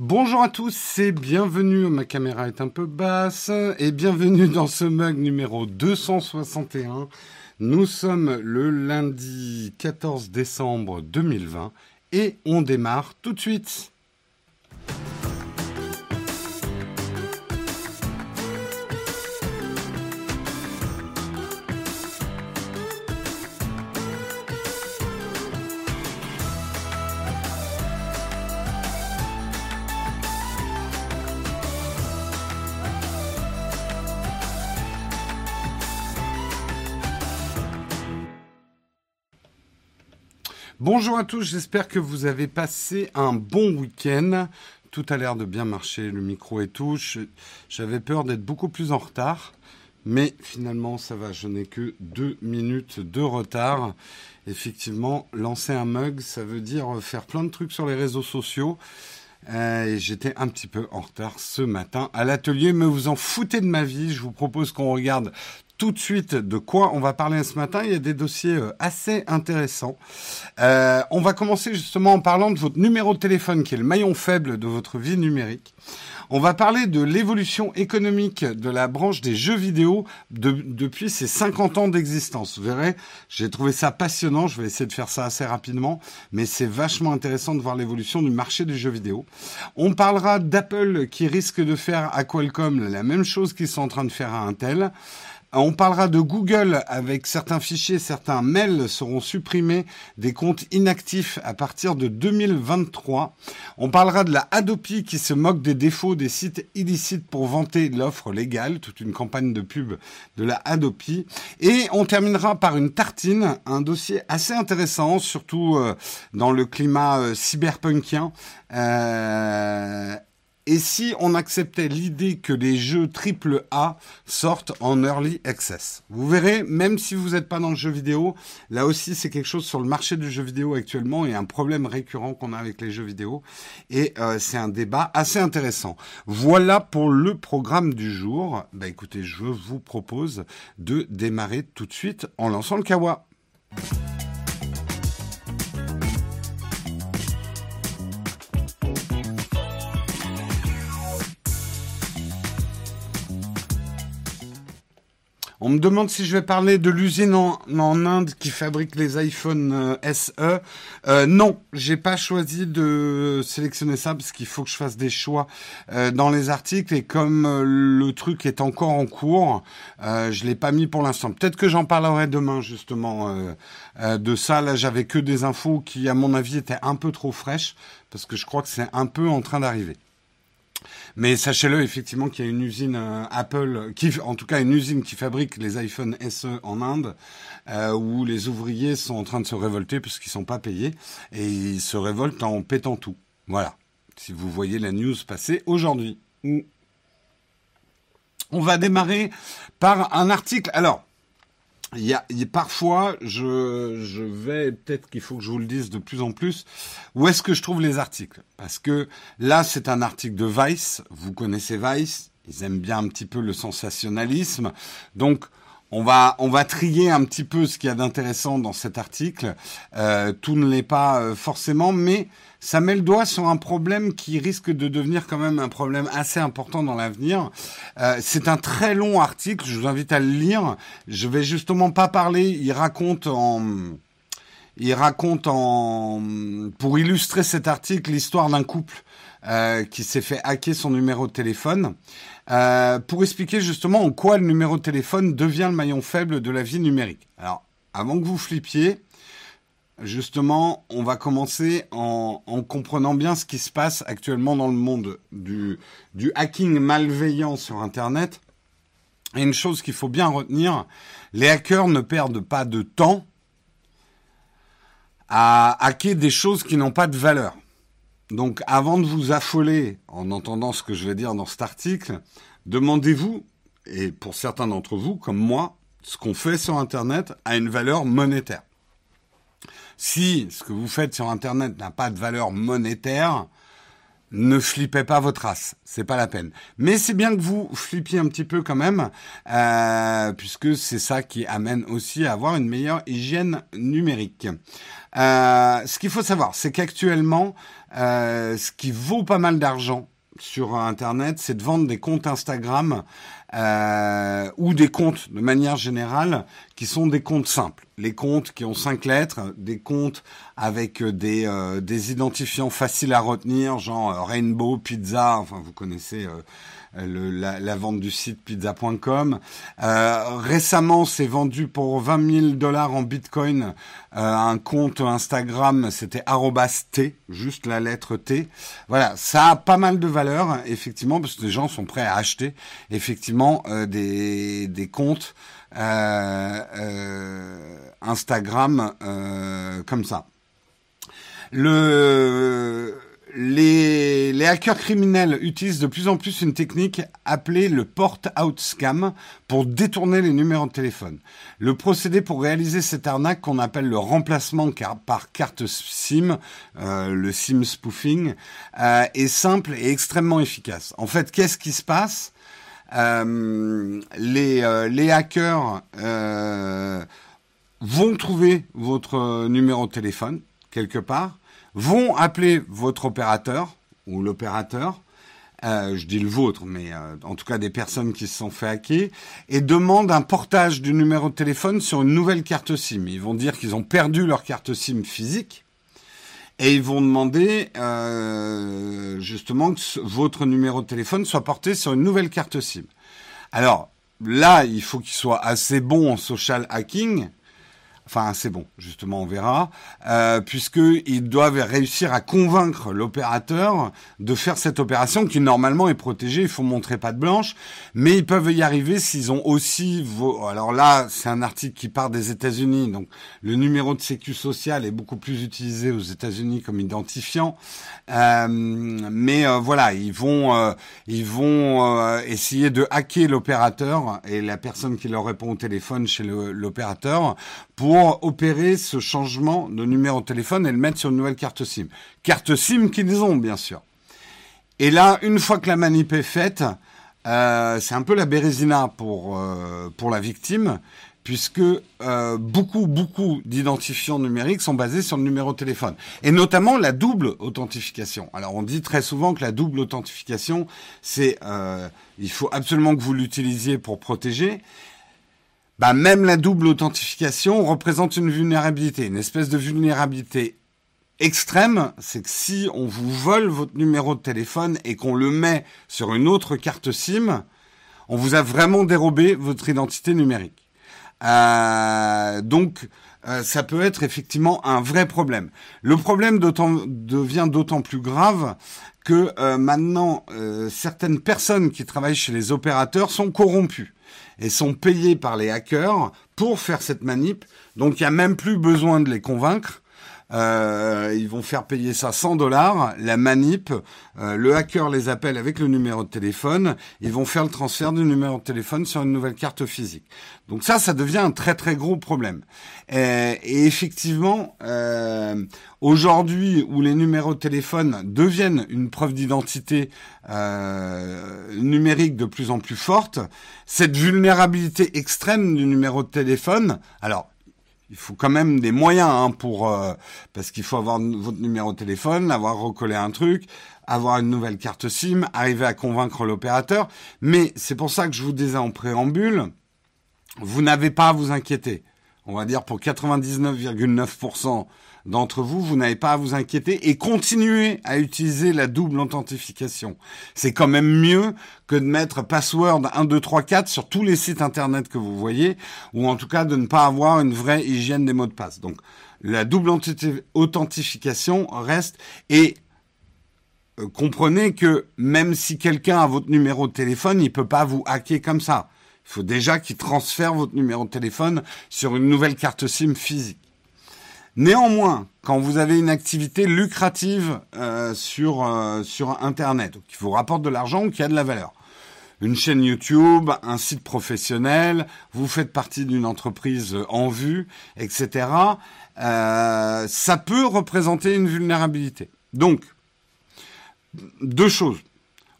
Bonjour à tous et bienvenue, ma caméra est un peu basse, et bienvenue dans ce mug numéro 261. Nous sommes le lundi 14 décembre 2020 et on démarre tout de suite. Bonjour à tous, j'espère que vous avez passé un bon week-end. Tout a l'air de bien marcher, le micro et tout. J'avais peur d'être beaucoup plus en retard, mais finalement ça va, je n'ai que deux minutes de retard. Effectivement, lancer un mug, ça veut dire faire plein de trucs sur les réseaux sociaux. Euh, et j'étais un petit peu en retard ce matin à l'atelier, mais vous en foutez de ma vie. Je vous propose qu'on regarde tout de suite de quoi on va parler ce matin. Il y a des dossiers euh, assez intéressants. Euh, on va commencer justement en parlant de votre numéro de téléphone qui est le maillon faible de votre vie numérique. On va parler de l'évolution économique de la branche des jeux vidéo depuis ses 50 ans d'existence. Vous verrez, j'ai trouvé ça passionnant. Je vais essayer de faire ça assez rapidement, mais c'est vachement intéressant de voir l'évolution du marché des jeux vidéo. On parlera d'Apple qui risque de faire à Qualcomm la même chose qu'ils sont en train de faire à Intel. On parlera de Google avec certains fichiers, certains mails seront supprimés des comptes inactifs à partir de 2023. On parlera de la Adopi qui se moque des défauts des sites illicites pour vanter l'offre légale, toute une campagne de pub de la Adopi. Et on terminera par une tartine, un dossier assez intéressant, surtout euh, dans le climat euh, cyberpunkien. Euh, et si on acceptait l'idée que les jeux AAA sortent en early access? Vous verrez, même si vous n'êtes pas dans le jeu vidéo, là aussi c'est quelque chose sur le marché du jeu vidéo actuellement et un problème récurrent qu'on a avec les jeux vidéo. Et euh, c'est un débat assez intéressant. Voilà pour le programme du jour. Bah écoutez, je vous propose de démarrer tout de suite en lançant le kawa. On me demande si je vais parler de l'usine en, Inde qui fabrique les iPhone euh, SE. Euh, non, j'ai pas choisi de sélectionner ça parce qu'il faut que je fasse des choix euh, dans les articles et comme euh, le truc est encore en cours, je l'ai pas mis pour l'instant. Peut-être que j'en parlerai demain justement de ça. Là, j'avais que des infos qui, à mon avis, étaient un peu trop fraîches parce que je crois que c'est un peu en train d'arriver. Mais sachez-le effectivement qu'il y a une usine euh, Apple, qui, en tout cas une usine qui fabrique les iPhone SE en Inde, euh, où les ouvriers sont en train de se révolter parce qu'ils sont pas payés et ils se révoltent en pétant tout. Voilà. Si vous voyez la news passer aujourd'hui. On va démarrer par un article. Alors, il y a, parfois, je, je vais peut-être qu'il faut que je vous le dise de plus en plus. Où est-ce que je trouve les articles? Parce que là, c'est un article de Vice. Vous connaissez Vice Ils aiment bien un petit peu le sensationnalisme. Donc, on va, on va trier un petit peu ce qu'il y a d'intéressant dans cet article. Euh, tout ne l'est pas euh, forcément, mais ça met le doigt sur un problème qui risque de devenir quand même un problème assez important dans l'avenir. Euh, c'est un très long article, je vous invite à le lire. Je vais justement pas parler, il raconte en... Il raconte en, pour illustrer cet article l'histoire d'un couple euh, qui s'est fait hacker son numéro de téléphone, euh, pour expliquer justement en quoi le numéro de téléphone devient le maillon faible de la vie numérique. Alors, avant que vous flippiez, justement, on va commencer en, comprenant bien ce qui se passe actuellement dans le monde du, du hacking malveillant sur Internet. Et une chose qu'il faut bien retenir, les hackers ne perdent pas de temps à hacker des choses qui n'ont pas de valeur. Donc avant de vous affoler en entendant ce que je vais dire dans cet article, demandez-vous, et pour certains d'entre vous, comme moi, ce qu'on fait sur Internet a une valeur monétaire. Si ce que vous faites sur Internet n'a pas de valeur monétaire, ne flippez pas votre race, c'est pas la peine. Mais c'est bien que vous flippiez un petit peu quand même, euh, puisque c'est ça qui amène aussi à avoir une meilleure hygiène numérique. Euh, ce qu'il faut savoir, c'est qu'actuellement, ce qui vaut pas mal d'argent sur Internet, c'est de vendre des comptes Instagram euh, ou des comptes de manière générale qui sont des comptes simples. Les comptes qui ont cinq lettres, des comptes avec des, euh, des identifiants faciles à retenir, genre euh, Rainbow Pizza, enfin vous connaissez la, vente du site pizza.com. Euh, récemment, c'est vendu pour 20 000 dollars en Bitcoin euh, un compte Instagram, c'était @t, juste la lettre T. Voilà, ça a pas mal de valeur, effectivement, parce que les gens sont prêts à acheter, effectivement, euh, des, des comptes Instagram comme ça. Le les, hackers criminels utilisent de plus en plus une technique appelée le port-out scam pour détourner les numéros de téléphone. Le procédé pour réaliser cette arnaque qu'on appelle le remplacement par carte SIM, euh, le SIM spoofing, euh, est simple et extrêmement efficace. En fait, qu'est-ce qui se passe? Euh, les, euh, les, hackers euh, vont trouver votre numéro de téléphone quelque part vont appeler votre opérateur ou l'opérateur, euh, je dis le vôtre, mais euh, en tout cas des personnes qui se sont fait hacker, et demandent un portage du numéro de téléphone sur une nouvelle carte SIM. Ils vont dire qu'ils ont perdu leur carte SIM physique, et ils vont demander euh, justement que votre numéro de téléphone soit porté sur une nouvelle carte SIM. Alors là, il faut qu'il soit assez bon en social hacking Enfin, c'est bon, justement, on verra, euh, puisqu'ils doivent réussir à convaincre l'opérateur de faire cette opération qui normalement est protégée, il faut montrer pas de blanche, mais ils peuvent y arriver s'ils ont aussi... Vos... Alors là, c'est un article qui part des États-Unis, donc le numéro de sécu social est beaucoup plus utilisé aux États-Unis comme identifiant, euh, mais euh, voilà, ils vont, euh, ils vont euh, essayer de hacker l'opérateur et la personne qui leur répond au téléphone chez l'opérateur pour opérer ce changement de numéro de téléphone et le mettre sur une nouvelle carte SIM. Carte SIM qu'ils ont, bien sûr. Et là, une fois que la manip est faite, euh, c'est un peu la bérésina pour, euh, pour la victime, puisque euh, beaucoup, beaucoup d'identifiants numériques sont basés sur le numéro de téléphone. Et notamment la double authentification. Alors on dit très souvent que la double authentification, c'est... Euh, il faut absolument que vous l'utilisiez pour protéger bah, même la double authentification représente une vulnérabilité, une espèce de vulnérabilité extrême, c'est que si on vous vole votre numéro de téléphone et qu'on le met sur une autre carte SIM, on vous a vraiment dérobé votre identité numérique. Euh, donc, euh, ça peut être effectivement un vrai problème. Le problème devient d'autant plus grave que euh, maintenant, euh, certaines personnes qui travaillent chez les opérateurs sont corrompues et sont payés par les hackers pour faire cette manip. Donc il n'y a même plus besoin de les convaincre. Euh, ils vont faire payer ça 100 dollars, la manip, euh, le hacker les appelle avec le numéro de téléphone, ils vont faire le transfert du numéro de téléphone sur une nouvelle carte physique. Donc ça, ça devient un très très gros problème. Et, effectivement, euh, aujourd'hui où les numéros de téléphone deviennent une preuve d'identité euh, numérique de plus en plus forte, cette vulnérabilité extrême du numéro de téléphone, alors il faut quand même des moyens hein, pour euh, parce qu'il faut avoir votre numéro de téléphone, avoir recollé un truc, avoir une nouvelle carte SIM, arriver à convaincre l'opérateur. Mais c'est pour ça que je vous disais en préambule, vous n'avez pas à vous inquiéter. On va dire pour 99,9% d'entre vous, vous n'avez pas à vous inquiéter et continuez à utiliser la double authentification. C'est quand même mieux que de mettre password 1, 2, 3, 4 sur tous les sites internet que vous voyez, ou en tout cas de ne pas avoir une vraie hygiène des mots de passe. Donc la double authentification reste et euh, comprenez que même si quelqu'un a votre numéro de téléphone, il peut pas vous hacker comme ça. Il faut déjà qu'il transfère votre numéro de téléphone sur une nouvelle carte SIM physique. Néanmoins, quand vous avez une activité lucrative euh, sur, euh, sur Internet, qui vous rapporte de l'argent ou qui a de la valeur, une chaîne YouTube, un site professionnel, vous faites partie d'une entreprise en vue, etc., euh, ça peut représenter une vulnérabilité. Donc, deux choses.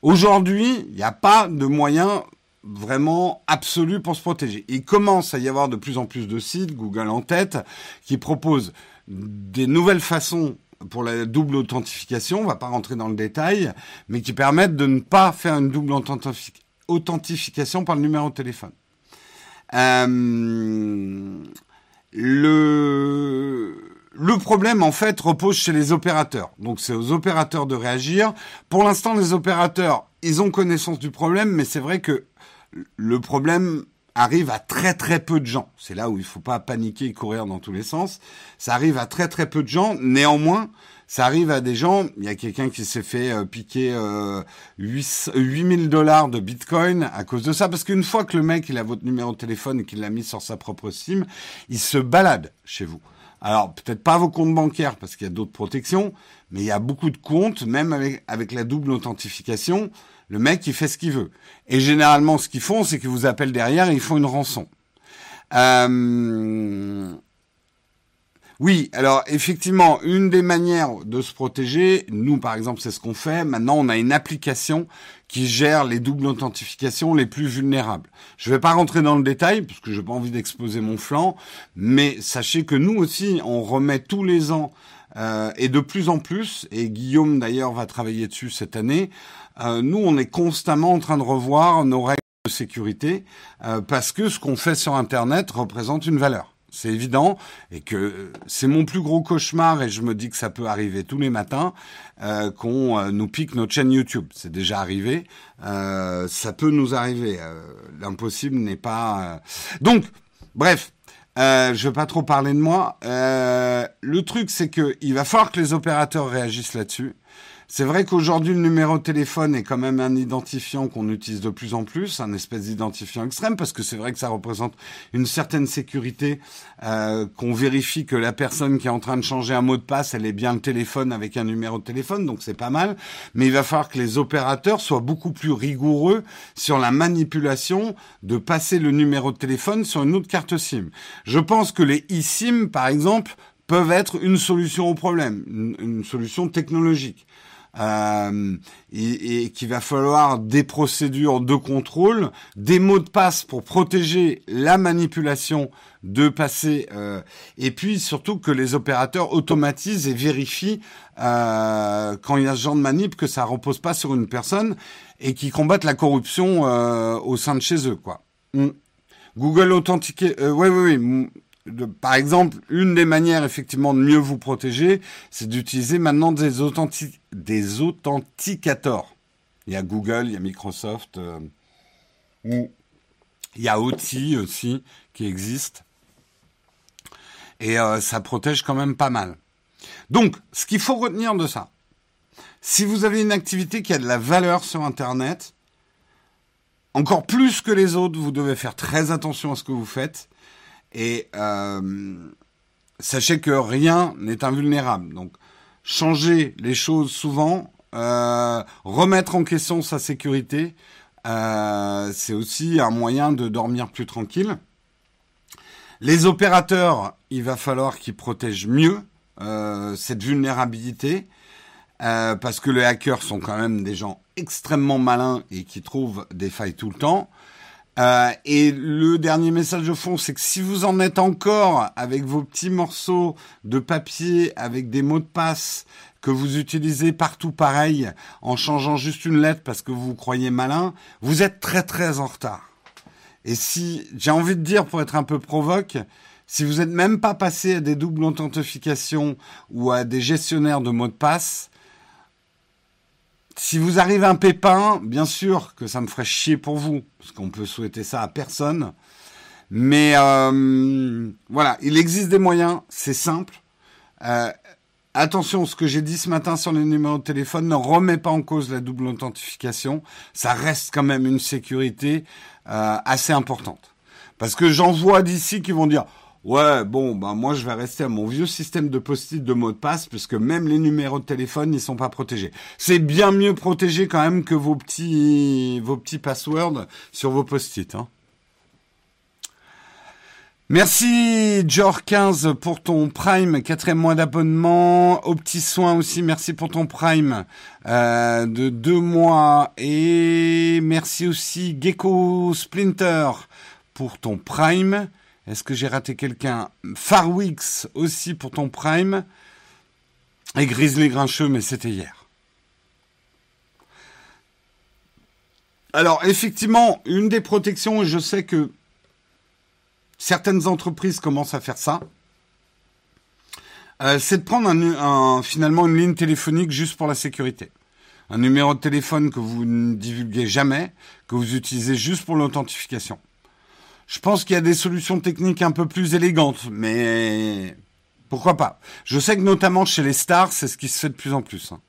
Aujourd'hui, il n'y a pas de moyen vraiment absolu pour se protéger. Il commence à y avoir de plus en plus de sites, Google en tête, qui proposent des nouvelles façons pour la double authentification, on va pas rentrer dans le détail, mais qui permettent de ne pas faire une double authentification par le numéro de téléphone. Euh, le problème, en fait, repose chez les opérateurs. Donc, c'est aux opérateurs de réagir. Pour l'instant, les opérateurs, ils ont connaissance du problème, mais c'est vrai que le problème arrive à très très peu de gens. C'est là où il faut pas paniquer et courir dans tous les sens. Ça arrive à très très peu de gens. Néanmoins, ça arrive à des gens. Il y a quelqu'un qui s'est fait euh, piquer euh, 8000 dollars de Bitcoin à cause de ça. Parce qu'une fois que le mec il a votre numéro de téléphone et qu'il l'a mis sur sa propre SIM, il se balade chez vous. Alors peut-être pas vos comptes bancaires parce qu'il y a d'autres protections, mais il y a beaucoup de comptes, même avec la double authentification le mec, il fait ce qu'il veut. Et généralement, ce qu'ils font, c'est qu'ils vous appellent derrière et ils font une rançon. Euh... Oui, alors effectivement, une des manières de se protéger, nous par exemple, c'est ce qu'on fait. Maintenant, on a une application qui gère les doubles authentifications les plus vulnérables. Je ne vais pas rentrer dans le détail parce que je n'ai pas envie d'exposer mon flanc, mais sachez que nous aussi, on remet tous les ans euh, et de plus en plus, et Guillaume d'ailleurs va travailler dessus cette année, euh, nous, on est constamment en train de revoir nos règles de sécurité euh, parce que ce qu'on fait sur Internet représente une valeur. C'est évident et que c'est mon plus gros cauchemar et je me dis que ça peut arriver tous les matins qu'on nous pique notre chaîne YouTube. C'est déjà arrivé, ça peut nous arriver. L'impossible n'est pas. Donc, bref, euh, je vais pas trop parler de moi. le truc, c'est que il va falloir que les opérateurs réagissent là-dessus. C'est vrai qu'aujourd'hui, le numéro de téléphone est quand même un identifiant qu'on utilise de plus en plus, un espèce d'identifiant extrême, parce que c'est vrai que ça représente une certaine sécurité, euh, qu'on vérifie que la personne qui est en train de changer un mot de passe, elle est bien le téléphone avec un numéro de téléphone, donc c'est pas mal. Mais il va falloir que les opérateurs soient beaucoup plus rigoureux sur la manipulation de passer le numéro de téléphone sur une autre carte SIM. Je pense que les eSIM, par exemple, peuvent être une solution au problème, une solution technologique euh, et, et qu'il va falloir des procédures de contrôle, des mots de passe pour protéger la manipulation de passer, euh, et puis surtout que les opérateurs automatisent et vérifient euh, quand il y a ce genre de manip que ça repose pas sur une personne et qui combattent la corruption euh, au sein de chez eux, quoi. Mm. Google authentiqué, euh, oui, oui, par exemple, une des manières effectivement de mieux vous protéger, c'est d'utiliser maintenant des, authenticators. Il y a Google, il y a Microsoft, euh, il y a OTI aussi qui existe. Et euh, ça protège quand même pas mal. Donc, ce qu'il faut retenir de ça, si vous avez une activité qui a de la valeur sur Internet, encore plus que les autres, vous devez faire très attention à ce que vous faites et euh, sachez que rien n'est invulnérable. Donc, changer les choses souvent, euh, remettre en question sa sécurité, euh, c'est aussi un moyen de dormir plus tranquille. Les opérateurs, il va falloir qu'ils protègent mieux cette vulnérabilité, parce que les hackers sont quand même des gens extrêmement malins et qui trouvent des failles tout le temps. Euh, et le dernier message de fond, c'est que si vous en êtes encore avec vos petits morceaux de papier, avec des mots de passe que vous utilisez partout pareil, en changeant juste une lettre parce que vous vous croyez malin, vous êtes très très en retard. Et si, j'ai envie de dire pour être un peu provoque, si vous n'êtes même pas passé à des doubles authentifications ou à des gestionnaires de mots de passe, si vous arrivez un pépin, bien sûr que ça me ferait chier pour vous, parce qu'on peut souhaiter ça à personne. Mais euh, voilà, il existe des moyens, c'est simple. Euh, attention, ce que j'ai dit ce matin sur les numéros de téléphone ne remet pas en cause la double authentification. Ça reste quand même une sécurité euh, assez importante. Parce que j'en vois d'ici qui vont dire Ouais, bon, bah moi je vais rester à mon vieux système de post-it de mot de passe puisque même les numéros de téléphone ils sont pas protégés. C'est bien mieux protégé quand même que vos petits vos petits passwords sur vos post-it. Hein. Merci George15 pour ton Prime, quatrième mois d'abonnement. Au petit soin aussi, merci pour ton Prime euh, de deux mois. Et merci aussi Gecko Splinter pour ton Prime. Est-ce que j'ai raté quelqu'un? Farwix aussi pour ton Prime. Et Grizzly Grincheux, mais c'était hier. Alors, effectivement, une des protections, et je sais que certaines entreprises commencent à faire ça, euh, c'est de prendre finalement une ligne téléphonique juste pour la sécurité. Un numéro de téléphone que vous ne divulguez jamais, que vous utilisez juste pour l'authentification. Je pense qu'il y a des solutions techniques un peu plus élégantes, mais pourquoi pas Je sais que notamment chez les stars, c'est ce qui se fait de plus en plus. Hein.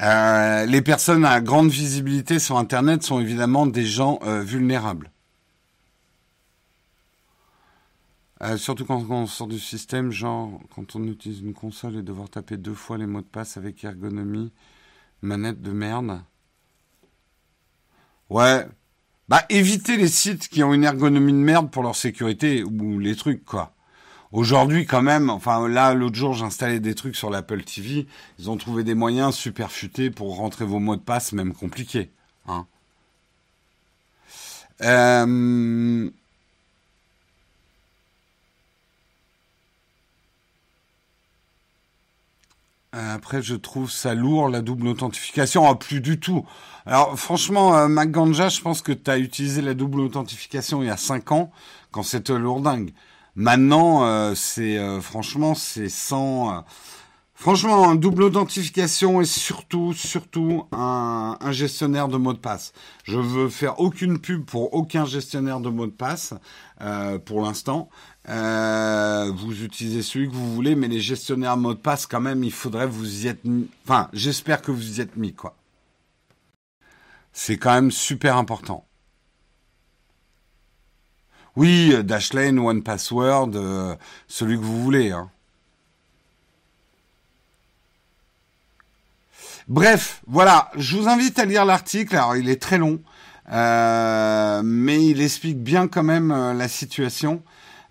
Euh, les personnes à grande visibilité sur Internet sont évidemment des gens euh, vulnérables. Euh, surtout quand, on sort du système, genre quand on utilise une console et devoir taper deux fois les mots de passe avec ergonomie, manette de merde. Ouais. Bah évitez les sites qui ont une ergonomie de merde pour leur sécurité ou les trucs quoi. Aujourd'hui, quand même, enfin là, l'autre jour, j'installais des trucs sur l'Apple TV. Ils ont trouvé des moyens super futés pour rentrer vos mots de passe, même compliqués. Hein. Euh, après, je trouve ça lourd, la double authentification. Ah, plus du tout. Alors, franchement, euh, MacGanja, je pense que tu as utilisé la double authentification il y a 5 ans, quand c'était lourdingue. Maintenant, euh, c'est euh, franchement, c'est sans. Euh, franchement, double authentification et surtout, surtout un, gestionnaire de mot de passe. Je veux faire aucune pub pour aucun gestionnaire de mot de passe pour l'instant. vous utilisez celui que vous voulez, mais les gestionnaires de mot de passe, quand même, il faudrait vous y être. Mis. Enfin, j'espère que vous y êtes mis, quoi. C'est quand même super important. Oui, Dashlane, One Password, euh, celui que vous voulez. Hein. Bref, voilà, je vous invite à lire l'article. Alors, il est très long, euh, mais il explique bien quand même euh, la situation.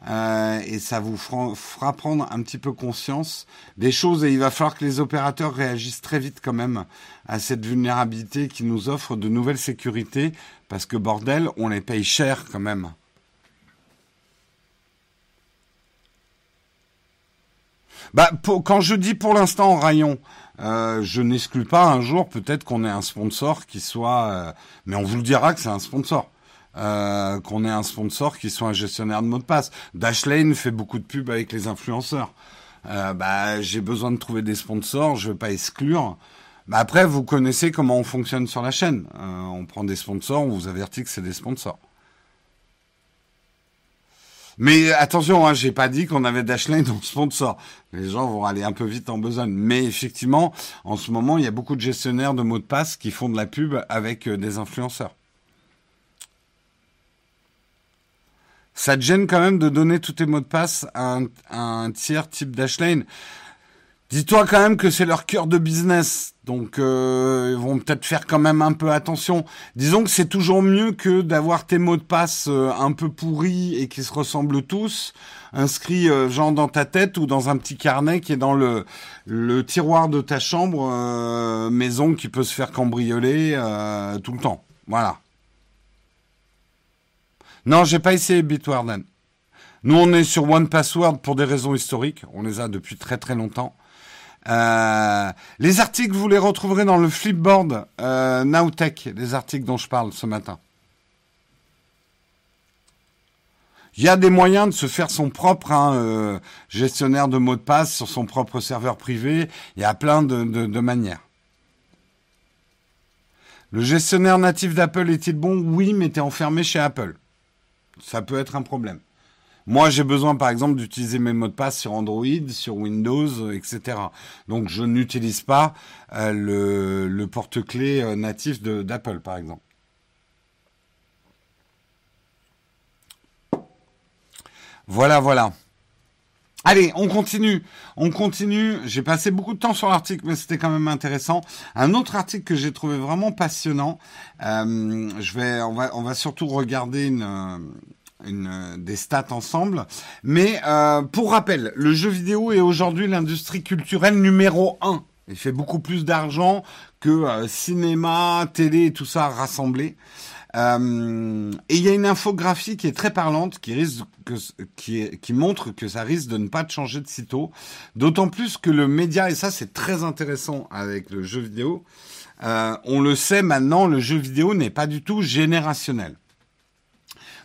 et ça vous fera, prendre un petit peu conscience des choses et il va falloir que les opérateurs réagissent très vite quand même à cette vulnérabilité qui nous offre de nouvelles sécurités parce que bordel, on les paye cher quand même. Bah, quand je dis pour l'instant rayon, euh, je n'exclus pas un jour peut-être qu'on ait un sponsor qui soit, euh, mais on vous le dira que c'est un sponsor. Euh, qu'on ait un sponsor qui soit un gestionnaire de mots de passe. Dashlane fait beaucoup de pubs avec les influenceurs. bah, j'ai besoin de trouver des sponsors, je veux pas exclure. Bah après, vous connaissez comment on fonctionne sur la chaîne. on prend des sponsors, on vous avertit que c'est des sponsors. Mais attention, hein, j'ai pas dit qu'on avait Dashlane le sponsor. Les gens vont aller un peu vite en besogne. Mais effectivement, en ce moment, il y a beaucoup de gestionnaires de mots de passe qui font de la pub avec euh, des influenceurs. Ça te gêne quand même de donner tous tes mots de passe à un, tiers type Dashlane? Dis-toi quand même que c'est leur cœur de business, donc euh, ils vont peut-être faire quand même un peu attention. Disons que c'est toujours mieux que d'avoir tes mots de passe euh, un peu pourris et qui se ressemblent tous, inscrits euh, genre dans ta tête ou dans un petit carnet qui est dans le, le tiroir de ta chambre, maison qui peut se faire cambrioler tout le temps. Voilà. Non, j'ai pas essayé Bitwarden. Nous, on est sur One Password pour des raisons historiques. On les a depuis très très longtemps. Euh, les articles, vous les retrouverez dans le flipboard euh, Nowtech, les articles dont je parle ce matin. Il y a des moyens de se faire son propre hein, euh, gestionnaire de mots de passe sur son propre serveur privé. Il y a plein de, de manières. Le gestionnaire natif d'Apple est-il bon? Oui, mais tu es enfermé chez Apple. Ça peut être un problème. Moi, j'ai besoin, par exemple, d'utiliser mes mots de passe sur Android, sur Windows, etc. Donc, je n'utilise pas euh, le, porte-clés euh, natif d'Apple, par exemple. Voilà, voilà. Allez, on continue. On continue. J'ai passé beaucoup de temps sur l'article, mais c'était quand même intéressant. Un autre article que j'ai trouvé vraiment passionnant. Euh, je vais, on va, on va surtout regarder une, une, euh, des stats ensemble. Mais euh, pour rappel, le jeu vidéo est aujourd'hui l'industrie culturelle numéro un. Il fait beaucoup plus d'argent que euh, cinéma, télé et tout ça rassemblé. Euh, et il y a une infographie qui est très parlante, qui risque que, qui, qui montre que ça risque de ne pas changer de sitôt. D'autant plus que le média, et ça c'est très intéressant avec le jeu vidéo, euh, on le sait maintenant, le jeu vidéo n'est pas du tout générationnel.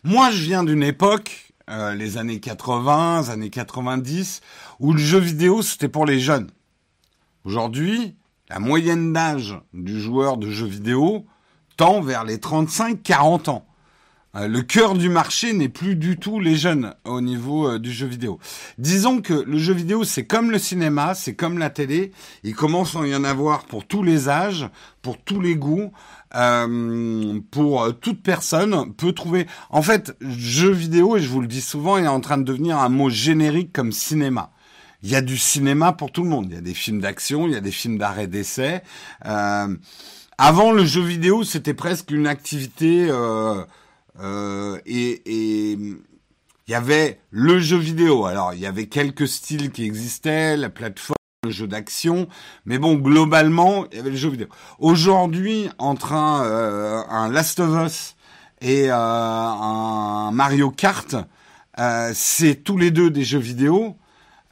Moi, je viens d'une époque, euh, les années 80, années 90, où le jeu vidéo c'était pour les jeunes. Aujourd'hui, la moyenne d'âge du joueur de jeux vidéo tend vers les 35-40 ans. Euh, le cœur du marché n'est plus du tout les jeunes au niveau euh, du jeu vidéo. Disons que le jeu vidéo, c'est comme le cinéma, c'est comme la télé. Il commence à y en avoir pour tous les âges, pour tous les goûts, euh, pour toute personne peut trouver. En fait, jeu vidéo, et je vous le dis souvent, est en train de devenir un mot générique comme cinéma. Il y a du cinéma pour tout le monde. Il y a des films d'action, il y a des films d'arrêt d'essai. avant, le jeu vidéo, c'était presque une activité euh, et il y avait le jeu vidéo. Alors il y avait quelques styles qui existaient, la plateforme, le jeu d'action, mais bon globalement il y avait le jeu vidéo. Aujourd'hui entre un, euh, un Last of Us et euh, un Mario Kart, euh, c'est tous les deux des jeux vidéo.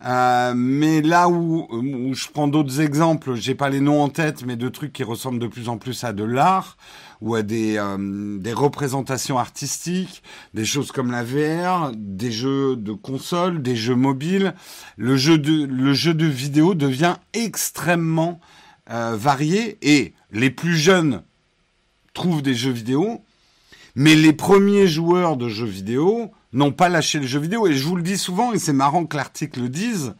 Euh, mais là où, où je prends d'autres exemples, j'ai pas les noms en tête, mais de trucs qui ressemblent de plus en plus à de l'art ou à des, euh, des représentations artistiques, des choses comme la VR, des jeux de console, des jeux mobiles. Le jeu de, le jeu de vidéo devient extrêmement euh, varié et les plus jeunes trouvent des jeux vidéo, mais les premiers joueurs de jeux vidéo n'ont pas lâché le jeu vidéo. Et je vous le dis souvent, et c'est marrant que l'article le dise,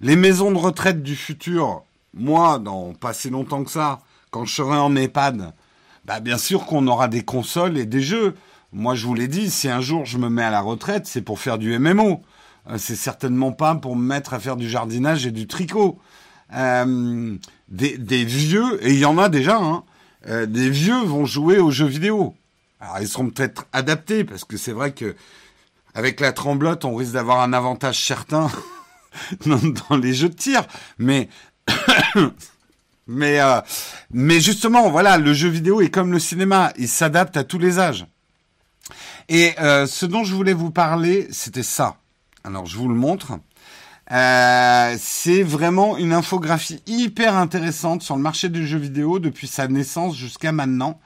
les maisons de retraite du futur, moi, dans pas si longtemps que ça, quand je serai en EHPAD, bah bien sûr qu'on aura des consoles et des jeux. Moi, je vous l'ai dit, si un jour je me mets à la retraite, c'est pour faire du MMO. Euh, c'est certainement pas pour me mettre à faire du jardinage et du tricot. Euh, des, vieux, et il y en a déjà, hein, euh, des vieux vont jouer aux jeux vidéo. Alors, ils seront peut-être adaptés, parce que c'est vrai que avec la tremblote, on risque d'avoir un avantage certain dans les jeux de tir. Mais Mais, euh, mais justement, voilà, le jeu vidéo est comme le cinéma, il s'adapte à tous les âges. Et euh, ce dont je voulais vous parler, c'était ça. Alors, je vous le montre. Euh, c'est vraiment une infographie hyper intéressante sur le marché du jeu vidéo depuis sa naissance jusqu'à maintenant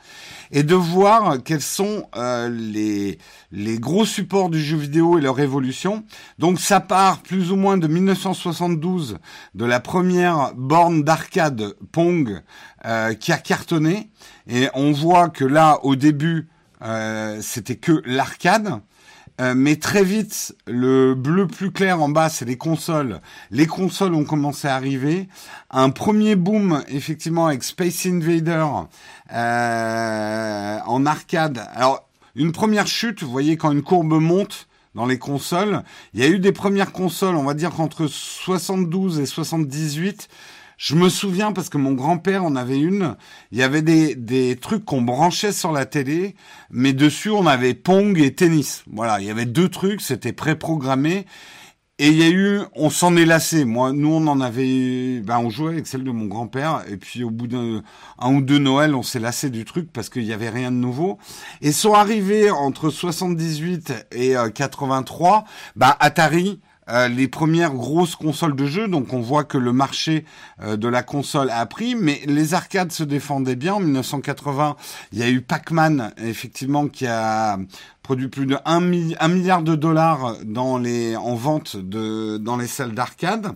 et de voir quels sont euh, les, les gros supports du jeu vidéo et leur évolution. Donc ça part plus ou moins de 1972, de la première borne d'arcade Pong euh, qui a cartonné. Et on voit que là, au début, euh, c'était que l'arcade. Euh, mais très vite, le bleu plus clair en bas, c'est les consoles. Les consoles ont commencé à arriver. Un premier boom, effectivement, avec Space Invader euh, en arcade. Alors, une première chute, vous voyez, quand une courbe monte dans les consoles, il y a eu des premières consoles, on va dire qu'entre 72 et 78, je me souviens parce que mon grand-père en avait une. Il y avait des, des trucs qu'on branchait sur la télé, mais dessus on avait Pong et tennis. Voilà, il y avait deux trucs, c'était préprogrammé. Et il y a eu, on s'en est lassé. Moi, nous, on en avait, ben, on jouait avec celle de mon grand-père. Et puis, au bout d'un un ou deux Noël, on s'est lassé du truc parce qu'il y avait rien de nouveau. Et sont arrivés entre 78 et 83, euh, ben, Atari, euh, les premières grosses consoles de jeux. Donc on voit que le marché euh, de la console a pris, mais les arcades se défendaient bien. En 1980, il y a eu Pac-Man, effectivement, qui a produit plus de 1, milliard de dollars dans les, en vente dans les salles d'arcade.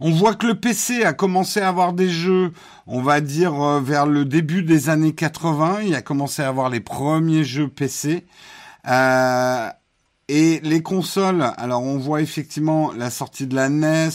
On voit que le PC a commencé à avoir des jeux, on va dire euh, vers le début des années 80. Il a commencé à avoir les premiers jeux PC. Et les consoles, alors on voit effectivement la sortie de la NES,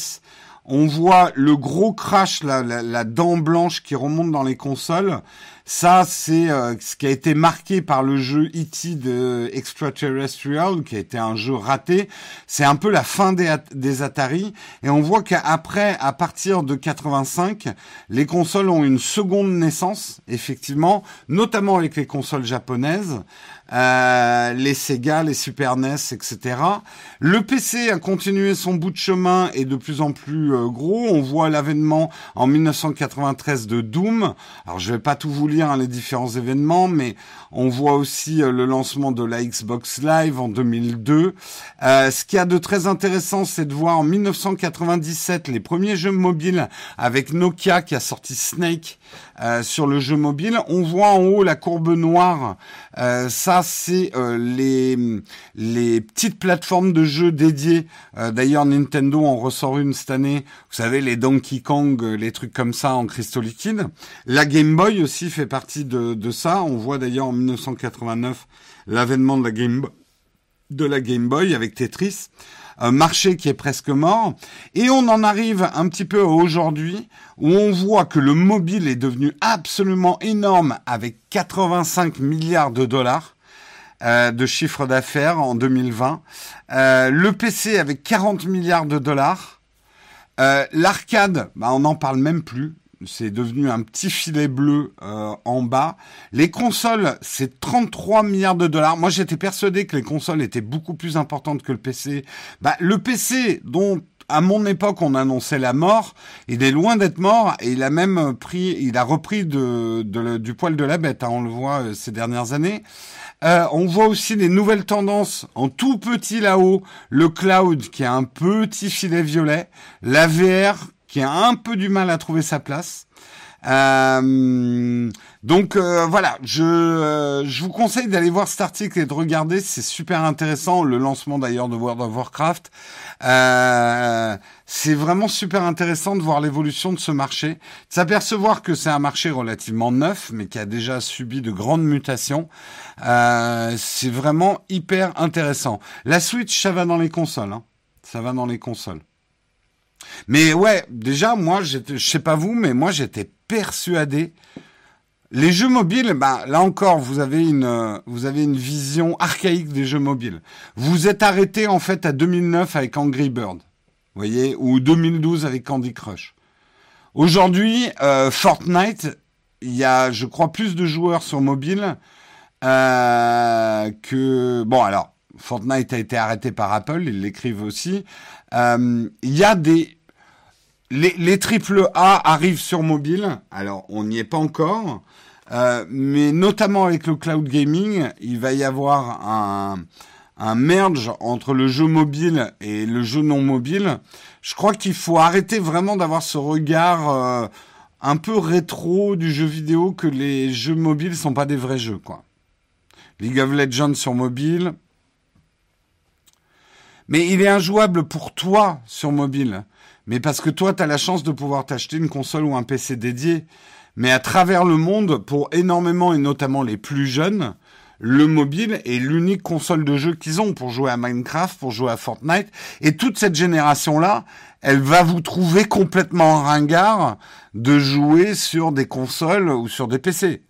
on voit le gros crash, la, la, dent blanche qui remonte dans les consoles. Ça, c'est euh, ce qui a été marqué par le jeu E.T. de Extraterrestrial, qui a été un jeu raté. C'est un peu la fin des, des Atari. Et on voit qu'après, à partir de 85, les consoles ont une seconde naissance, effectivement, notamment avec les consoles japonaises. Euh, les Sega, les Super NES, etc. Le PC a continué son bout de chemin et de plus en plus euh, gros. On voit l'avènement en 1993 de Doom. Alors je vais pas tout vous lire hein, les différents événements, mais on voit aussi euh, le lancement de la Xbox Live en 2002. Euh, ce qui a de très intéressant, c'est de voir en 1997 les premiers jeux mobiles avec Nokia qui a sorti Snake euh, sur le jeu mobile. On voit en haut la courbe noire. Euh, ça, c'est euh, les les petites plateformes de jeux dédiées. D'ailleurs, Nintendo en ressort une cette année. Vous savez, les Donkey Kong, les trucs comme ça en cristaux liquides. La Game Boy aussi fait partie de, de ça. On voit d'ailleurs en 1989 l'avènement de la Game de la Game Boy avec Tetris un marché qui est presque mort. Et on en arrive un petit peu aujourd'hui où on voit que le mobile est devenu absolument énorme avec 85 milliards de dollars. Euh, de chiffre d'affaires en 2020, euh, le PC avec 40 milliards de dollars, euh, l'arcade, bah on n'en parle même plus c'est devenu un petit filet bleu euh, en bas. Les consoles, c'est 33 milliards de dollars. Moi, j'étais persuadé que les consoles étaient beaucoup plus importantes que le PC. Bah, le PC, dont à mon époque, on annonçait la mort. Il est loin d'être mort et il a même pris, il a repris de, du poil de la bête. Hein, on le voit euh, ces dernières années. Euh, on voit aussi les nouvelles tendances en tout petit là-haut. Le cloud qui a un petit filet violet. La VR qui a un peu du mal à trouver sa place. Euh, donc euh, voilà, je, euh, je vous conseille d'aller voir cet article et de regarder, c'est super intéressant. Le lancement d'ailleurs de World of Warcraft, c'est vraiment super intéressant de voir l'évolution de ce marché, de s'apercevoir que c'est un marché relativement neuf, mais qui a déjà subi de grandes mutations. c'est vraiment hyper intéressant. La Switch, ça va dans les consoles, hein. ça va dans les consoles. Mais ouais, déjà, moi, je sais pas vous, mais moi, j'étais persuadé. Les jeux mobiles, bah, là encore, vous avez une, vous avez une vision archaïque des jeux mobiles. Vous êtes arrêté, en fait, à 2009 avec Angry Bird. Voyez? Ou 2012 avec Candy Crush. Aujourd'hui, euh, Fortnite, il y a, je crois, plus de joueurs sur mobile euh, que... Bon, alors, Fortnite a été arrêté par Apple, ils l'écrivent aussi. Euh, il y a des les, triple A arrivent sur mobile. Alors, on n'y est pas encore. Euh, mais notamment avec le cloud gaming, il va y avoir un, un merge entre le jeu mobile et le jeu non mobile. Je crois qu'il faut arrêter vraiment d'avoir ce regard euh, un peu rétro du jeu vidéo que les jeux mobiles sont pas des vrais jeux, quoi. League of Legends sur mobile, mais il est injouable pour toi sur mobile. Mais parce que toi, tu as la chance de pouvoir t'acheter une console ou un PC dédié. Mais à travers le monde, pour énormément et notamment les plus jeunes, le mobile est l'unique console de jeu qu'ils ont pour jouer à Minecraft, pour jouer à Fortnite. Et toute cette génération-là, elle va vous trouver complètement ringard de jouer sur des consoles ou sur des PC.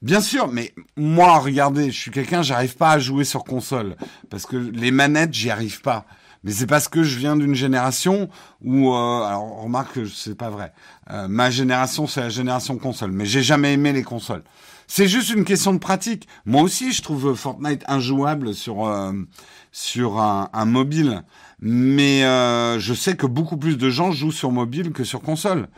Bien sûr, mais moi, regardez, je suis quelqu'un, j'arrive pas à jouer sur console parce que les manettes, j'y arrive pas. Mais c'est parce que je viens d'une génération où, euh, alors remarque que c'est pas vrai. Euh, ma génération, c'est la génération console, mais j'ai jamais aimé les consoles. C'est juste une question de pratique. Moi aussi, je trouve Fortnite injouable sur euh, sur un, un, mobile, mais je sais que beaucoup plus de gens jouent sur mobile que sur console.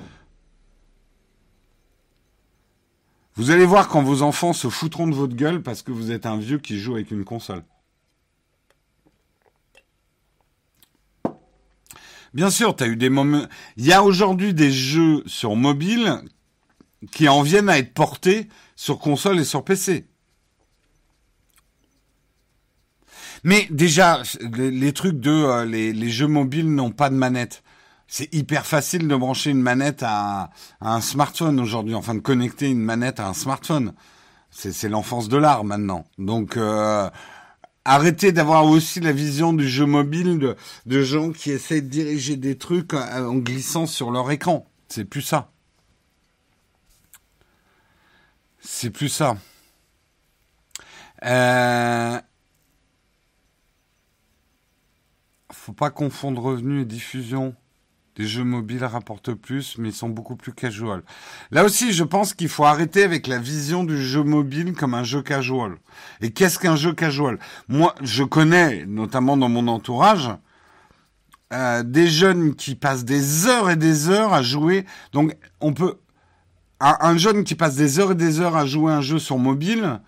Vous allez voir quand vos enfants se foutront de votre gueule parce que vous êtes un vieux qui joue avec une console. Bien sûr, tu eu des moments... Il y a aujourd'hui des jeux sur mobile qui en viennent à être portés sur console et sur PC. Mais déjà, les, trucs de euh, les, jeux mobiles n'ont pas de manette c'est hyper facile de brancher une manette à, un smartphone aujourd'hui, enfin de connecter une manette à un smartphone. C'est l'enfance de l'art maintenant. Donc euh, arrêtez d'avoir aussi la vision du jeu mobile de, gens qui essaient de diriger des trucs en glissant sur leur écran. C'est plus ça. C'est plus ça. Euh... Faut pas confondre revenu et diffusion. Les jeux mobiles rapportent plus, mais ils sont beaucoup plus casual. Là aussi, je pense qu'il faut arrêter avec la vision du jeu mobile comme un jeu casual. Et qu'est-ce qu'un jeu casual? Moi, je connais, notamment dans mon entourage, euh, des jeunes qui passent des heures et des heures à jouer. Donc, on peut un, un, jeune qui passe des heures et des heures à jouer un jeu sur mobile.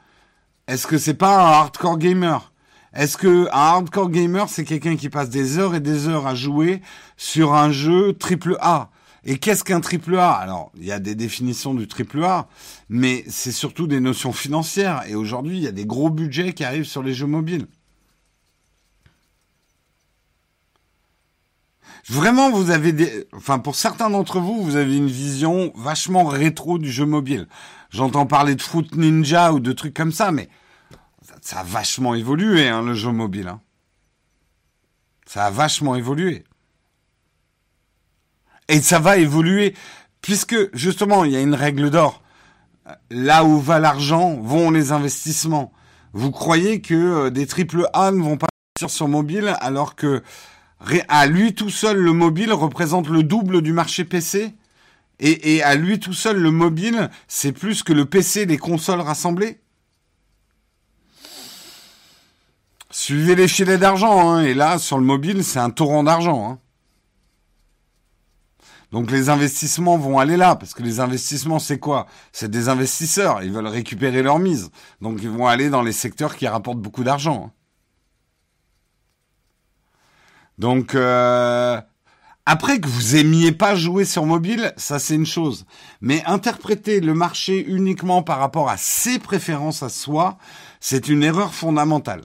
Est-ce que c'est pas un hardcore gamer? Est-ce que un hardcore gamer c'est quelqu'un qui passe des heures et des heures à jouer sur un jeu triple A? Et qu'est-ce qu'un triple A? Alors, il y a des définitions du triple A, mais c'est surtout des notions financières. Et aujourd'hui, il y a des gros budgets qui arrivent sur les jeux mobiles. Vraiment, vous avez des, enfin, pour certains d'entre vous, vous avez une vision vachement rétro du jeu mobile. J'entends parler de Fruit Ninja ou de trucs comme ça, mais ça a vachement évolué, hein, le jeu mobile. Hein. Ça a vachement évolué. Et ça va évoluer, puisque justement, il y a une règle d'or. Là où va l'argent, vont les investissements. Vous croyez que euh, des triple A ne vont pas investir sur mobile alors que à lui tout seul, le mobile représente le double du marché PC. Et, à lui tout seul, le mobile, c'est plus que le PC les consoles rassemblées? Suivez les filets d'argent, hein, et là, sur le mobile, c'est un torrent d'argent. Hein. Donc les investissements vont aller là, parce que les investissements, c'est quoi? C'est des investisseurs, ils veulent récupérer leur mise. Donc ils vont aller dans les secteurs qui rapportent beaucoup d'argent. Hein. Donc euh, après que vous aimiez pas jouer sur mobile, ça c'est une chose. Mais interpréter le marché uniquement par rapport à ses préférences à soi, c'est une erreur fondamentale.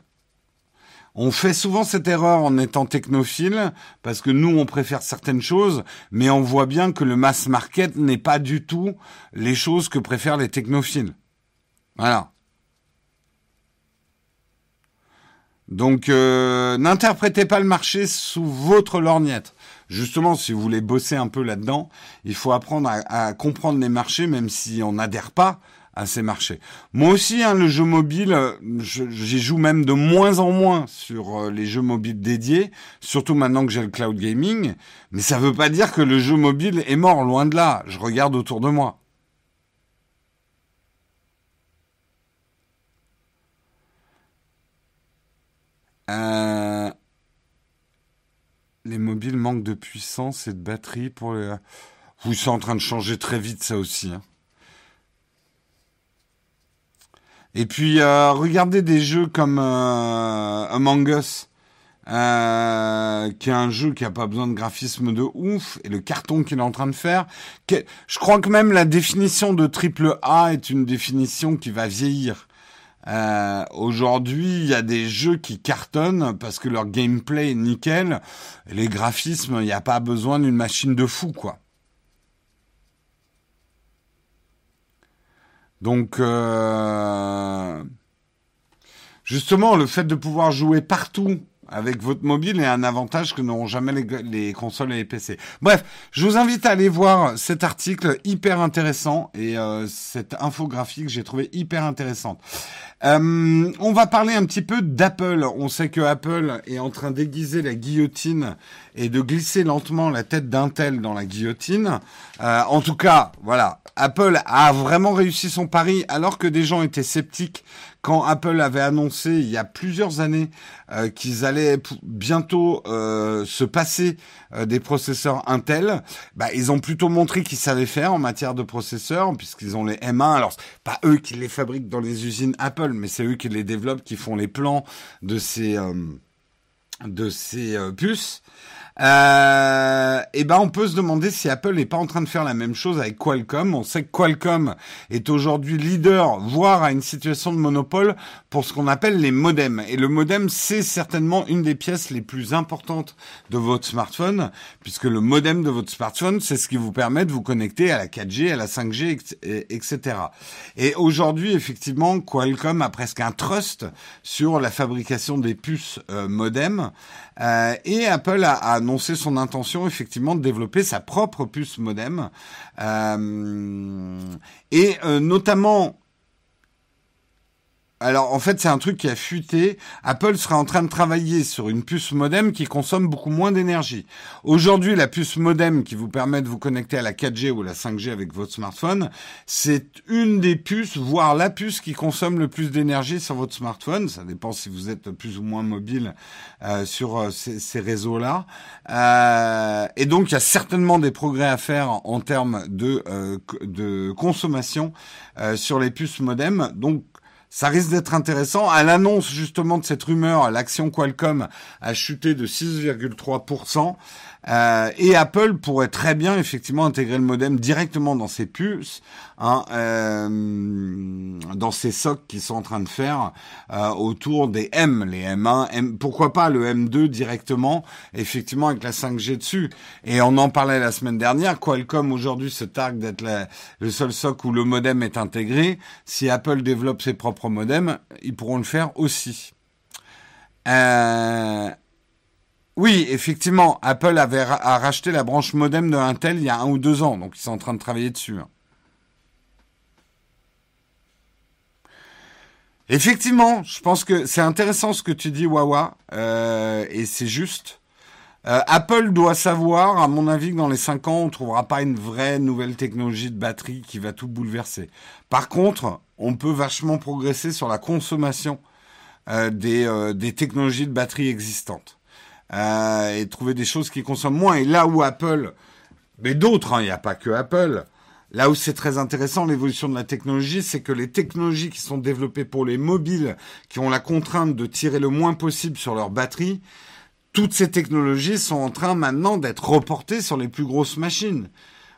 On fait souvent cette erreur en étant technophile, parce que nous, on préfère certaines choses, mais on voit bien que le mass market n'est pas du tout les choses que préfèrent les technophiles. Voilà. Donc euh, n'interprétez pas le marché sous votre lorgnette. Justement, si vous voulez bosser un peu là-dedans, il faut apprendre à, comprendre les marchés, même si on n'adhère pas à ces marchés. Moi aussi, hein, le jeu mobile, j'y joue même de moins en moins sur euh, les jeux mobiles dédiés, surtout maintenant que j'ai le cloud gaming. Mais ça ne veut pas dire que le jeu mobile est mort, loin de là. Je regarde autour de moi. Euh, les mobiles manquent de puissance et de batterie pour les... Vous, c'est en train de changer très vite, ça aussi. Hein. Et puis, euh, regardez des jeux comme euh, Among Us, qui est un jeu qui a pas besoin de graphisme de ouf, et le carton qu'il est en train de faire. Je crois que même la définition de triple A est une définition qui va vieillir. Euh, Aujourd'hui, il y a des jeux qui cartonnent parce que leur gameplay est nickel. Les graphismes, il n'y a pas besoin d'une machine de fou, quoi. Donc, euh... justement, le fait de pouvoir jouer partout avec votre mobile est un avantage que n'auront jamais les, consoles et les PC. Bref, je vous invite à aller voir cet article hyper intéressant et euh, cette infographie que j'ai trouvé hyper intéressante. Euh, on va parler un petit peu d'Apple. On sait que Apple est en train d'aiguiser la guillotine et de glisser lentement la tête d'Intel dans la guillotine. Euh, en tout cas, voilà, Apple a vraiment réussi son pari alors que des gens étaient sceptiques quand Apple avait annoncé il y a plusieurs années euh, qu'ils allaient bientôt euh, se passer euh, des processeurs Intel, bah, ils ont plutôt montré qu'ils savaient faire en matière de processeurs, puisqu'ils ont les M1. Alors, pas eux qui les fabriquent dans les usines Apple, mais c'est eux qui les développent, qui font les plans de ces de ces puces euh, et ben on peut se demander si Apple n'est pas en train de faire la même chose avec Qualcomm. On sait que Qualcomm est aujourd'hui leader, voire à une situation de monopole pour ce qu'on appelle les modems. Et le modem, c'est certainement une des pièces les plus importantes de votre smartphone, puisque le modem de votre smartphone, c'est ce qui vous permet de vous connecter à la 4G, à la 5G, etc. Et aujourd'hui, effectivement, Qualcomm a presque un trust sur la fabrication des puces euh, modem. Euh, et Apple a, son intention effectivement de développer sa propre puce modem. Euh, et euh, notamment alors en fait c'est un truc qui a fuité. Apple sera en train de travailler sur une puce modem qui consomme beaucoup moins d'énergie. Aujourd'hui la puce modem qui vous permet de vous connecter à la 4G ou la 5G avec votre smartphone, c'est une des puces, voire la puce qui consomme le plus d'énergie sur votre smartphone. Ça dépend si vous êtes plus ou moins mobile euh, sur euh, ces, réseaux-là. Euh, et donc il y a certainement des progrès à faire en termes de, de consommation sur les puces modem. Donc ça risque d'être intéressant. À l'annonce justement de cette rumeur, l'action Qualcomm a chuté de 6,3%. Euh, et Apple pourrait très bien effectivement intégrer le modem directement dans ses puces, hein, euh, dans ces socs qu'ils sont en train de faire euh, autour des M, les M1, M, pourquoi pas le M2 directement, effectivement avec la 5G dessus. Et on en parlait la semaine dernière, Qualcomm aujourd'hui se targue d'être le seul soc où le modem est intégré. Si Apple développe ses propres modems, ils pourront le faire aussi. Euh, oui, effectivement, Apple avait a racheté la branche modem de Intel il y a un ou deux ans, donc ils sont en train de travailler dessus. Hein. Effectivement, je pense que c'est intéressant ce que tu dis, Wawa, euh, et c'est juste. Euh, Apple doit savoir, à mon avis, que dans les cinq ans, on ne trouvera pas une vraie nouvelle technologie de batterie qui va tout bouleverser. Par contre, on peut vachement progresser sur la consommation euh, des, des technologies de batterie existantes. Euh, et trouver des choses qui consomment moins. Et là où Apple, mais d'autres, hein, il n'y a pas que Apple, là où c'est très intéressant l'évolution de la technologie, c'est que les technologies qui sont développées pour les mobiles, qui ont la contrainte de tirer le moins possible sur leur batterie, toutes ces technologies sont en train maintenant d'être reportées sur les plus grosses machines.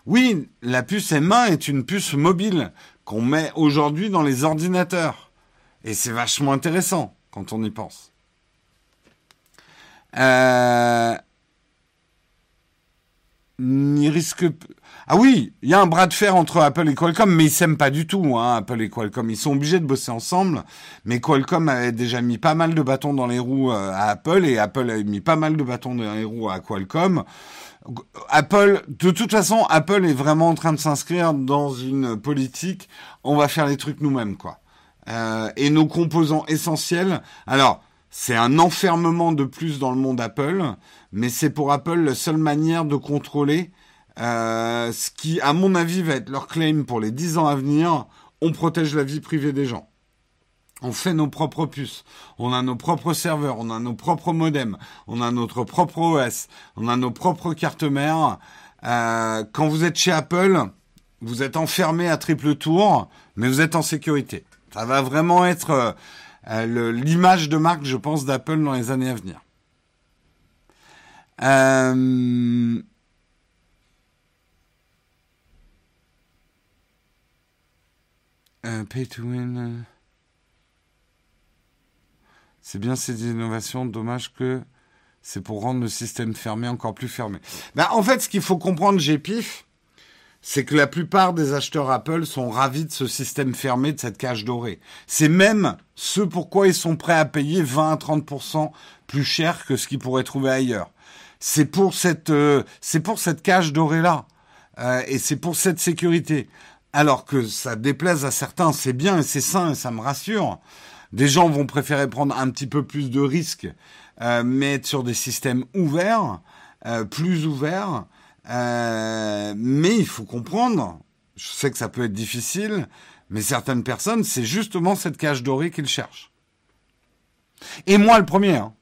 Oui, la puce M1 est une puce mobile qu'on met aujourd'hui dans les ordinateurs. Et c'est vachement intéressant quand on y pense. Euh, risque. Ah oui, il y a un bras de fer entre Apple et Qualcomm, mais ils s'aiment pas du tout, hein, Apple et Qualcomm. Ils sont obligés de bosser ensemble, mais Qualcomm avait déjà mis pas mal de bâtons dans les roues euh, à Apple et Apple a mis pas mal de bâtons dans les roues à Qualcomm. Apple, de toute façon, Apple est vraiment en train de s'inscrire dans une politique. On va faire les trucs nous-mêmes, quoi. Euh, et nos composants essentiels. Alors, c'est un enfermement de plus dans le monde Apple, mais c'est pour Apple la seule manière de contrôler euh, ce qui, à mon avis, va être leur claim pour les 10 ans à venir. On protège la vie privée des gens. On fait nos propres puces, on a nos propres serveurs, on a nos propres modems, on a notre propre OS, on a nos propres cartes mères. Euh, quand vous êtes chez Apple, vous êtes enfermé à triple tour, mais vous êtes en sécurité. Ça va vraiment être euh, euh, l'image de marque, je pense, d'Apple dans les années à venir. Euh, euh, pay to win. C'est bien ces innovations, dommage que c'est pour rendre le système fermé encore plus fermé. Ben, en fait, ce qu'il faut comprendre, GPIF, c'est que la plupart des acheteurs Apple sont ravis de ce système fermé, de cette cage dorée. C'est même ce pourquoi ils sont prêts à payer 20 à 30% plus cher que ce qu'ils pourraient trouver ailleurs. C'est pour cette, euh, c'est pour cette cage dorée là, euh, et c'est pour cette sécurité. Alors que ça déplaise à certains, c'est bien et c'est sain et ça me rassure. Des gens vont préférer prendre un petit peu plus de risques, euh, mais être sur des systèmes ouverts, euh, plus ouverts, euh, mais il faut comprendre, je sais que ça peut être difficile, mais certaines personnes, c'est justement cette cage dorée qu'ils cherchent. Et moi le premier, hein.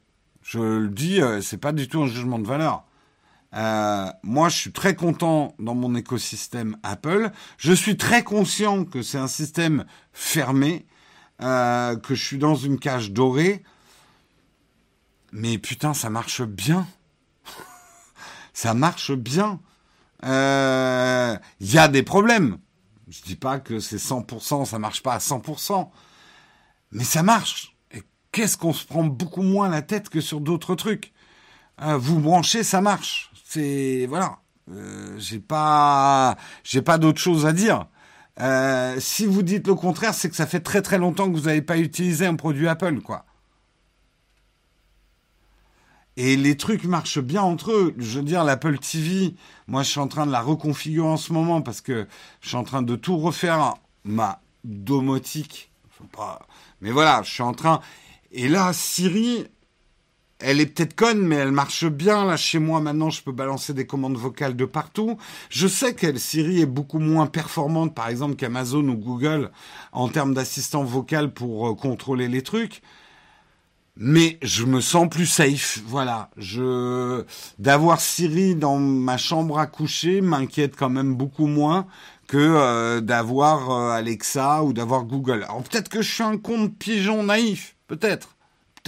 je le dis, euh, c'est pas du tout un jugement de valeur. Euh, moi, je suis très content dans mon écosystème Apple. Je suis très conscient que c'est un système fermé, que je suis dans une cage dorée. Mais putain, ça marche bien ça marche bien. Il euh, y a des problèmes. Je dis pas que c'est 100%, ça marche pas à 100%, mais ça marche. Et qu'est-ce qu'on se prend beaucoup moins la tête que sur d'autres trucs? Euh, vous branchez, ça marche. C'est voilà. Euh, j'ai pas, j'ai pas d'autre chose à dire. Euh, si vous dites le contraire, c'est que ça fait très très longtemps que vous n'avez pas utilisé un produit Apple, quoi. Et les trucs marchent bien entre eux. Je veux dire, l'Apple TV, moi je suis en train de la reconfigurer en ce moment parce que je suis en train de tout refaire ma domotique. Mais voilà, je suis en train. Et là, Siri, elle est peut-être conne, mais elle marche bien. Là, chez moi, maintenant, je peux balancer des commandes vocales de partout. Je sais qu'elle, Siri, est beaucoup moins performante, par exemple, qu'Amazon ou Google en termes d'assistant vocal pour euh, contrôler les trucs. Mais je me sens plus safe. Voilà. Je, d'avoir Siri dans ma chambre à coucher m'inquiète quand même beaucoup moins que euh, d'avoir euh, Alexa ou d'avoir Google. Alors peut-être que je suis un con pigeon naïf. Peut-être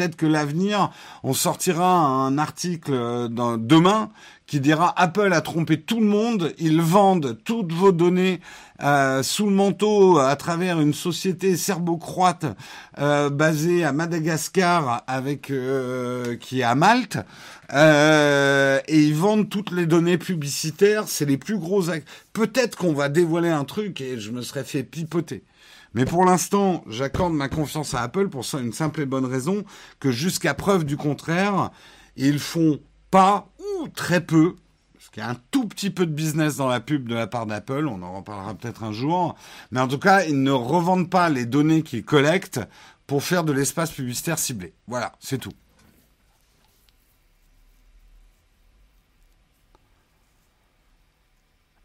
peut-être que l'avenir, on sortira un article euh, demain qui dira Apple a trompé tout le monde, ils vendent toutes vos données euh, sous le manteau à travers une société serbo-croate euh, basée à Madagascar avec qui est à Malte. Et ils vendent toutes les données publicitaires, c'est les plus gros peut-être qu'on va dévoiler un truc et je me serais fait pipoter. Mais pour l'instant, j'accorde ma confiance à Apple pour une simple et bonne raison que jusqu'à preuve du contraire, ils font pas ou très peu, parce qu'il y a un tout petit peu de business dans la pub de la part d'Apple, on en reparlera peut-être un jour, mais en tout cas, ils ne revendent pas les données qu'ils collectent pour faire de l'espace publicitaire ciblé. Voilà, c'est tout.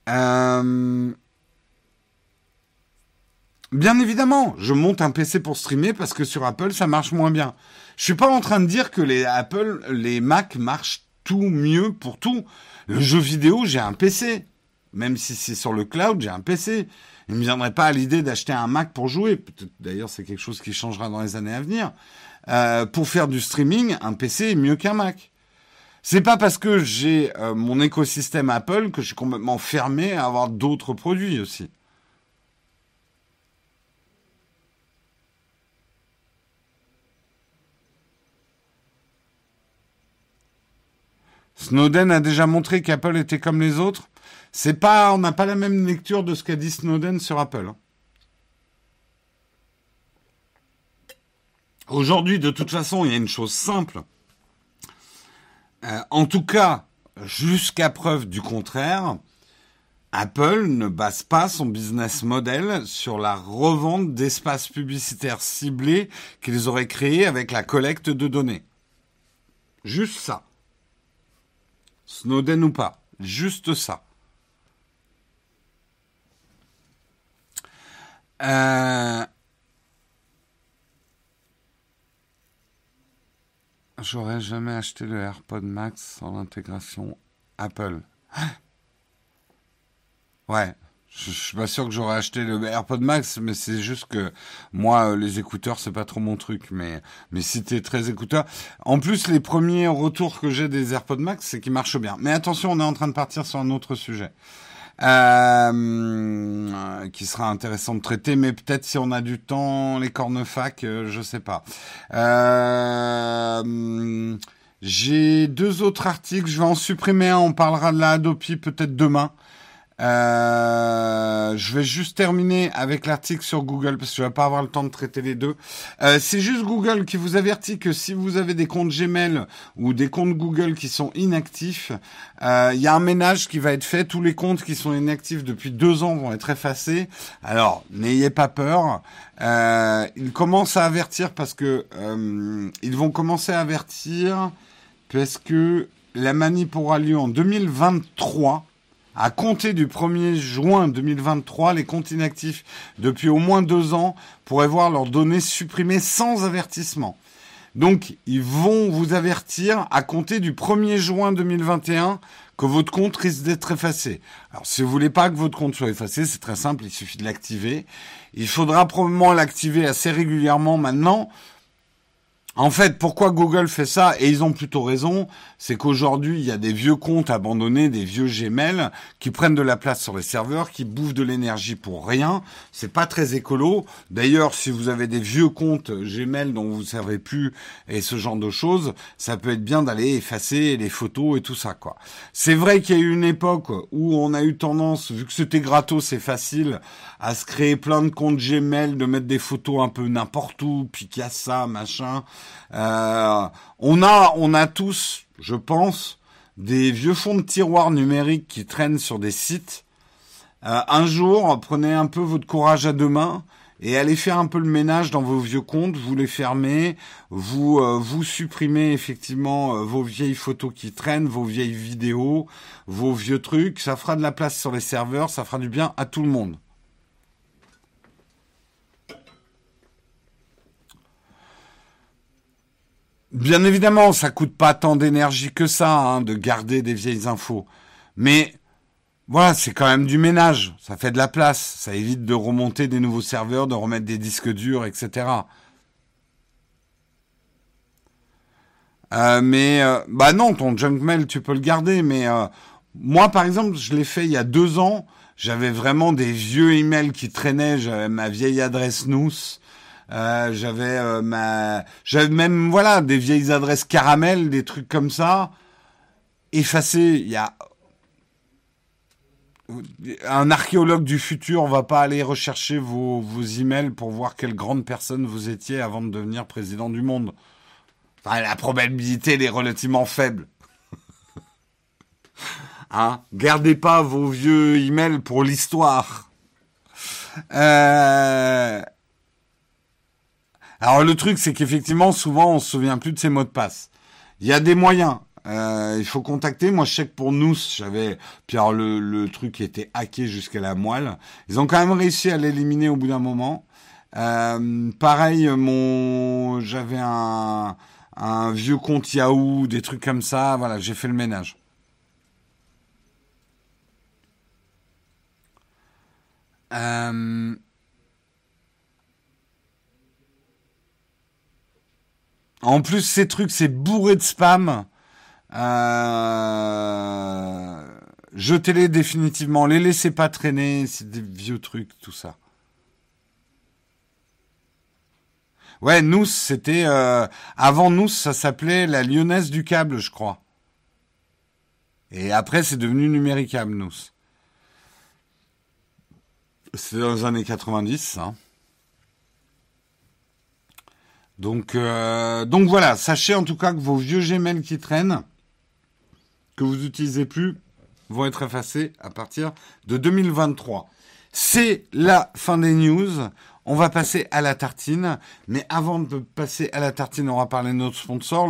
Euh, Bien évidemment, je monte un PC pour streamer parce que sur Apple ça marche moins bien. Je suis pas en train de dire que les Apple, les Mac marchent tout mieux pour tout. Le jeu vidéo, j'ai un PC. Même si c'est sur le cloud, j'ai un PC. Il ne me viendrait pas à l'idée d'acheter un Mac pour jouer. D'ailleurs, c'est quelque chose qui changera dans les années à venir. Euh, pour faire du streaming, un PC est mieux qu'un Mac. C'est pas parce que j'ai euh, mon écosystème Apple que je suis complètement fermé à avoir d'autres produits aussi. Snowden a déjà montré qu'Apple était comme les autres. C'est pas, on n'a pas la même lecture de ce qu'a dit Snowden sur Apple. Hein. Aujourd'hui, de toute façon, il y a une chose simple. Euh, en tout cas, jusqu'à preuve du contraire, Apple ne base pas son business model sur la revente d'espaces publicitaires ciblés qu'ils auraient créés avec la collecte de données. Juste ça. Snowden ou pas. Juste ça. Euh... J'aurais jamais acheté le AirPod Max sans l'intégration Apple. ouais. Je, suis pas sûr que j'aurais acheté le AirPod Max, mais c'est juste que moi, euh, les écouteurs, c'est pas trop mon truc. Mais, mais si t'es très écouteur. En plus, les premiers retours que j'ai des AirPod Max, c'est qu'ils marchent bien. Mais attention, on est en train de partir sur un autre sujet. Euh, qui sera intéressant de traiter, mais peut-être si on a du temps, les cornefacs, euh, je sais pas. Euh, j'ai deux autres articles, je vais en supprimer un, on parlera de la Adopi peut-être demain. Euh, je vais juste terminer avec l'article sur Google parce que je vais pas avoir le temps de traiter les deux. Euh, c'est juste Google qui vous avertit que si vous avez des comptes Gmail ou des comptes Google qui sont inactifs, euh, il y a un ménage qui va être fait. Tous les comptes qui sont inactifs depuis deux ans vont être effacés. Alors n'ayez pas peur. Euh, ils commencent à avertir parce que euh, ils vont commencer à avertir parce que la manip aura lieu en 2023 à compter du 1er juin 2023, les comptes inactifs depuis au moins deux ans pourraient voir leurs données supprimées sans avertissement. Donc, ils vont vous avertir à compter du 1er juin 2021 que votre compte risque d'être effacé. Alors, si vous voulez pas que votre compte soit effacé, c'est très simple, il suffit de l'activer. Il faudra probablement l'activer assez régulièrement maintenant en fait, pourquoi Google fait ça Et ils ont plutôt raison. C'est qu'aujourd'hui, il y a des vieux comptes abandonnés, des vieux Gmail qui prennent de la place sur les serveurs, qui bouffent de l'énergie pour rien. C'est pas très écolo. D'ailleurs, si vous avez des vieux comptes Gmail dont vous ne servez plus et ce genre de choses, ça peut être bien d'aller effacer les photos et tout ça, quoi. C'est vrai qu'il y a eu une époque où on a eu tendance, vu que c'était gratos, c'est facile, à se créer plein de comptes Gmail, de mettre des photos un peu n'importe où, puis qu'il y a ça, machin. Euh, on a, on a tous, je pense, des vieux fonds de tiroirs numériques qui traînent sur des sites. Euh, un jour, prenez un peu votre courage à deux mains et allez faire un peu le ménage dans vos vieux comptes, vous les fermez, vous euh, vous supprimez effectivement vos vieilles photos qui traînent, vos vieilles vidéos, vos vieux trucs, ça fera de la place sur les serveurs, ça fera du bien à tout le monde. Bien évidemment, ça coûte pas tant d'énergie que ça hein, de garder des vieilles infos, mais voilà, c'est quand même du ménage. Ça fait de la place. Ça évite de remonter des nouveaux serveurs, de remettre des disques durs, etc. Euh, mais euh, bah non, ton junk mail, tu peux le garder. Mais euh, moi, par exemple, je l'ai fait il y a deux ans. J'avais vraiment des vieux emails qui traînaient. J'avais ma vieille adresse nous. J'avais ma, j'avais même voilà des vieilles adresses caramel, des trucs comme ça effacés. Il y a un archéologue du futur va pas aller rechercher vos, vos emails pour voir quelle grande personne vous étiez avant de devenir président du monde. La probabilité est relativement faible. hein? Gardez pas vos vieux emails pour l'histoire. Euh, alors le truc, c'est qu'effectivement, souvent, on se souvient plus de ses mots de passe. Il y a des moyens. Euh, il faut contacter. Moi, je sais que pour nous, j'avais. Puis le, truc était hacké jusqu'à la moelle. Ils ont quand même réussi à l'éliminer au bout d'un moment. Euh, pareil, mon, j'avais un, un vieux compte Yahoo, des trucs comme ça. Voilà, j'ai fait le ménage. Euh... En plus, ces trucs, c'est bourré de spam. Euh, jetez-les définitivement, les laissez pas traîner, c'est des vieux trucs, tout ça. Ouais, nous, c'était... Euh, avant nous, ça s'appelait la Lyonnaise du câble, je crois. Et après, c'est devenu Numéricable, nous. C'est dans les années 90, ça. Donc, euh, donc voilà, sachez en tout cas que vos vieux Gmail qui traînent, que vous n'utilisez plus vont être effacés à partir de 2023. C'est la fin des news. On va passer à la tartine. Mais avant de passer à la tartine, on va parler de notre sponsor.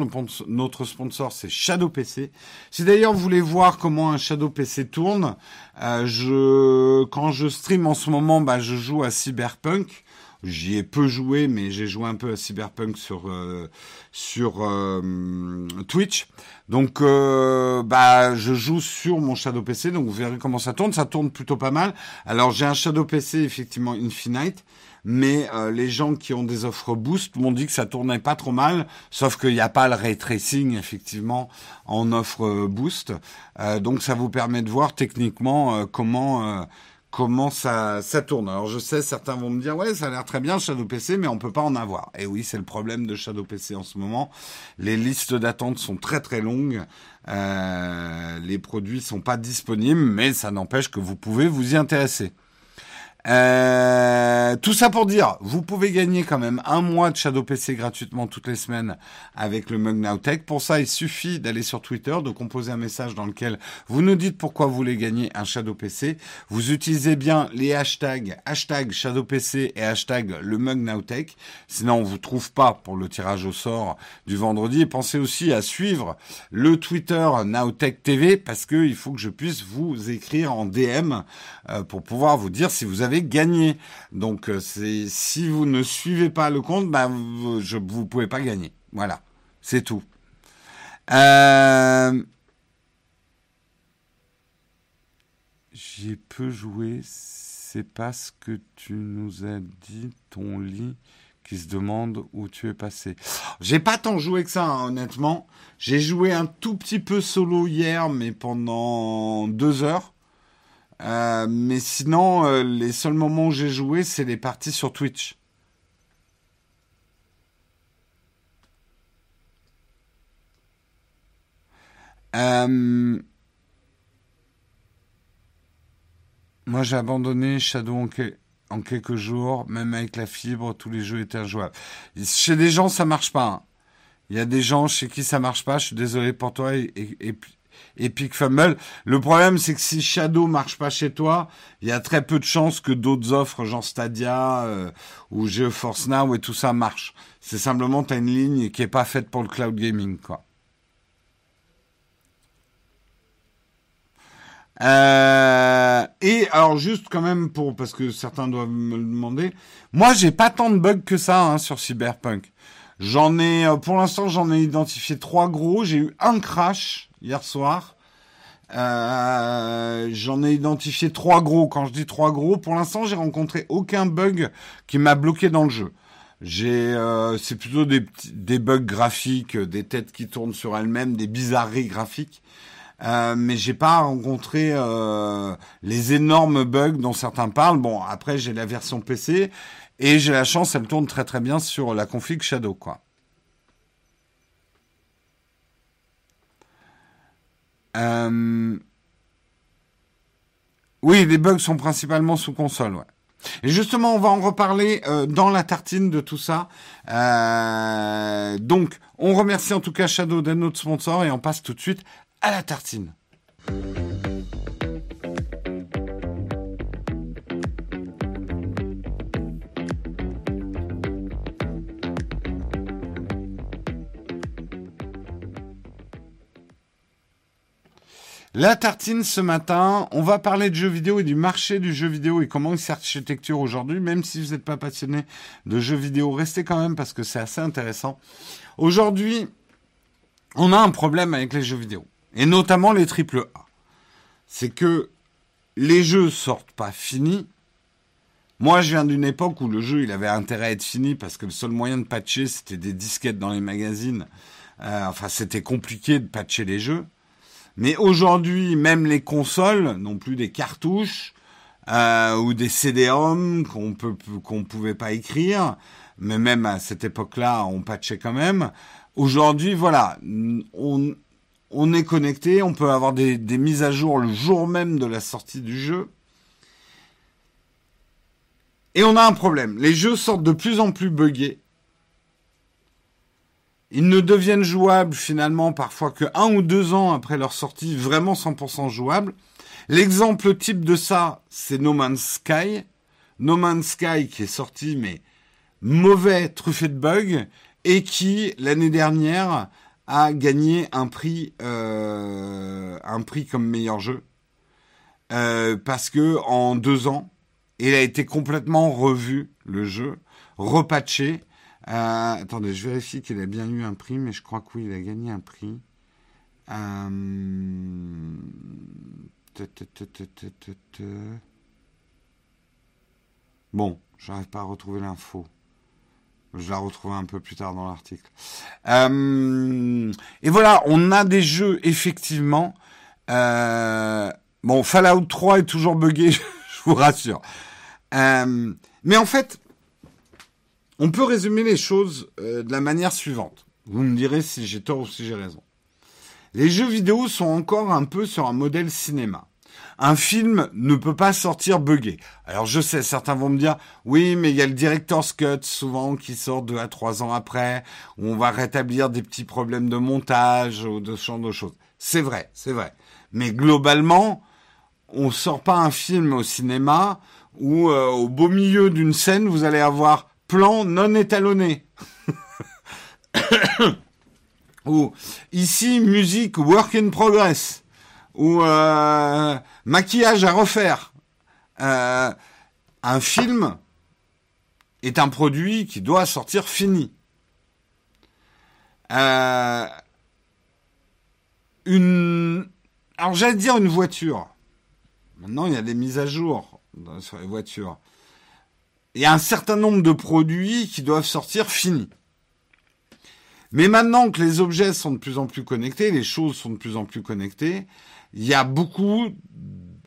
Notre sponsor, c'est Shadow PC. Si d'ailleurs vous voulez voir comment un Shadow PC tourne, euh, je, quand je stream en ce moment, bah, je joue à Cyberpunk. J'y ai peu joué, mais j'ai joué un peu à Cyberpunk sur euh, sur euh, Twitch. Donc, euh, bah, je joue sur mon Shadow PC, donc vous verrez comment ça tourne. Ça tourne plutôt pas mal. Alors, j'ai un Shadow PC effectivement Infinite, mais les gens qui ont des offres Boost m'ont dit que ça tournait pas trop mal, sauf qu'il n'y a pas le ray tracing effectivement en offre Boost. donc, ça vous permet de voir techniquement comment comment ça, ça tourne. Alors je sais, certains vont me dire, ouais, ça a l'air très bien Shadow PC, mais on peut pas en avoir. Et oui, c'est le problème de Shadow PC en ce moment. Les listes d'attente sont très très longues. Euh, les produits sont pas disponibles, mais ça n'empêche que vous pouvez vous y intéresser. Euh, tout ça pour dire, vous pouvez gagner quand même un mois de Shadow PC gratuitement toutes les semaines avec le Mug Now Tech. Pour ça, il suffit d'aller sur Twitter, de composer un message dans lequel vous nous dites pourquoi vous voulez gagner un Shadow PC. Vous utilisez bien les hashtags hashtag Shadow PC et hashtag le Mug. Sinon, on vous trouve pas pour le tirage au sort du vendredi. Pensez aussi à suivre le Twitter Nowtech TV parce que il faut que je puisse vous écrire en DM euh, pour pouvoir vous dire si vous avez gagné. Donc euh, c'est si vous ne suivez pas le compte, bah, vous, je, vous pouvez pas gagner. Voilà, c'est tout. Euh... J'ai peu joué, c'est pas ce que tu nous as dit, ton lit qui se demande où tu es passé. J'ai pas tant joué que ça, hein, honnêtement. J'ai joué un tout petit peu solo hier, mais pendant deux heures. Euh, mais sinon, euh, les seuls moments où j'ai joué, c'est les parties sur Twitch. Euh, moi, j'ai abandonné Shadow en, quelques jours, même avec la fibre, tous les jeux étaient injouables. Chez des gens, ça marche pas. Hein. Il y a des gens chez qui ça marche pas. Je suis désolé pour toi Epic Fumble. Le problème, c'est que si Shadow marche pas chez toi, il y a très peu de chances que d'autres offres, genre Stadia euh, ou GeForce Now et tout ça marchent. C'est simplement, tu as une ligne qui est pas faite pour le cloud gaming, quoi. Euh, et alors juste quand même parce que certains doivent me le demander, moi j'ai pas tant de bugs que ça hein, sur Cyberpunk. J'en ai euh, pour l'instant j'en ai identifié trois gros. J'ai eu un crash hier soir. Euh, j'en ai identifié trois gros. Quand je dis trois gros, pour l'instant j'ai rencontré aucun bug qui m'a bloqué dans le jeu. J'ai, euh, c'est plutôt des, des bugs graphiques, des têtes qui tournent sur elles-mêmes, des bizarreries graphiques. Euh, mais j'ai pas rencontré euh, les énormes bugs dont certains parlent. Bon, après j'ai la version PC et j'ai la chance, elle tourne très très bien sur la config Shadow, quoi. Euh... Oui, les bugs sont principalement sous console. Et justement, on va en reparler euh, dans la tartine de tout ça. Euh, donc, on remercie en tout cas Shadow d'être notre sponsor et on passe tout de suite à la tartine. La tartine ce matin, on va parler de jeux vidéo et du marché du jeu vidéo et comment il s'architecture aujourd'hui. Même si vous n'êtes pas passionné de jeux vidéo, restez quand même parce que c'est assez intéressant. Aujourd'hui, on a un problème avec les jeux vidéo et notamment les triple A. C'est que les jeux sortent pas finis. Moi, je viens d'une époque où le jeu, il avait intérêt à être fini parce que le seul moyen de patcher, c'était des disquettes dans les magazines. Euh, enfin, c'était compliqué de patcher les jeux. Mais aujourd'hui, même les consoles n'ont plus des cartouches euh, ou des CD-ROM qu'on peut qu'on pouvait pas écrire. Mais même à cette époque-là, on patchait quand même. Aujourd'hui, voilà, on, on est connecté, on peut avoir des, mises à jour le jour même de la sortie du jeu. Et on a un problème. Les jeux sortent de plus en plus buggés. Ils ne deviennent jouables finalement parfois que un ou deux ans après leur sortie, vraiment 100% jouables. L'exemple type de ça, c'est No Man's Sky. No Man's Sky qui est sorti mais mauvais, truffé de bugs, et qui l'année dernière a gagné un prix, euh, comme meilleur jeu, euh, parce que en deux ans, il a été complètement revu le jeu, repatché. Euh, attendez, je vérifie qu'il a bien eu un prix, mais je crois que oui, il a gagné un prix. Bon, j'arrive pas à retrouver l'info. Je la retrouve un peu plus tard dans l'article. Euh, et voilà, on a des jeux effectivement. Euh, bon, Fallout 3 est toujours buggé, je vous rassure. Euh, mais en fait, on peut résumer les choses de la manière suivante. Vous me direz si j'ai tort ou si j'ai raison. Les jeux vidéo sont encore un peu sur un modèle cinéma un film ne peut pas sortir buggé. Alors je sais, certains vont me dire, oui, mais il y a le director's cut souvent qui sort deux à trois ans après, où on va rétablir des petits problèmes de montage ou de ce genre de choses. C'est vrai, c'est vrai. Mais globalement, on sort pas un film au cinéma où euh, au beau milieu d'une scène, vous allez avoir plan non étalonné. ou ici, musique work in progress ou euh, maquillage à refaire. Euh, un film est un produit qui doit sortir fini. Euh, une, alors j'allais dire une voiture. Maintenant, il y a des mises à jour sur les voitures. Il y a un certain nombre de produits qui doivent sortir finis. Mais maintenant que les objets sont de plus en plus connectés, les choses sont de plus en plus connectées, il y a beaucoup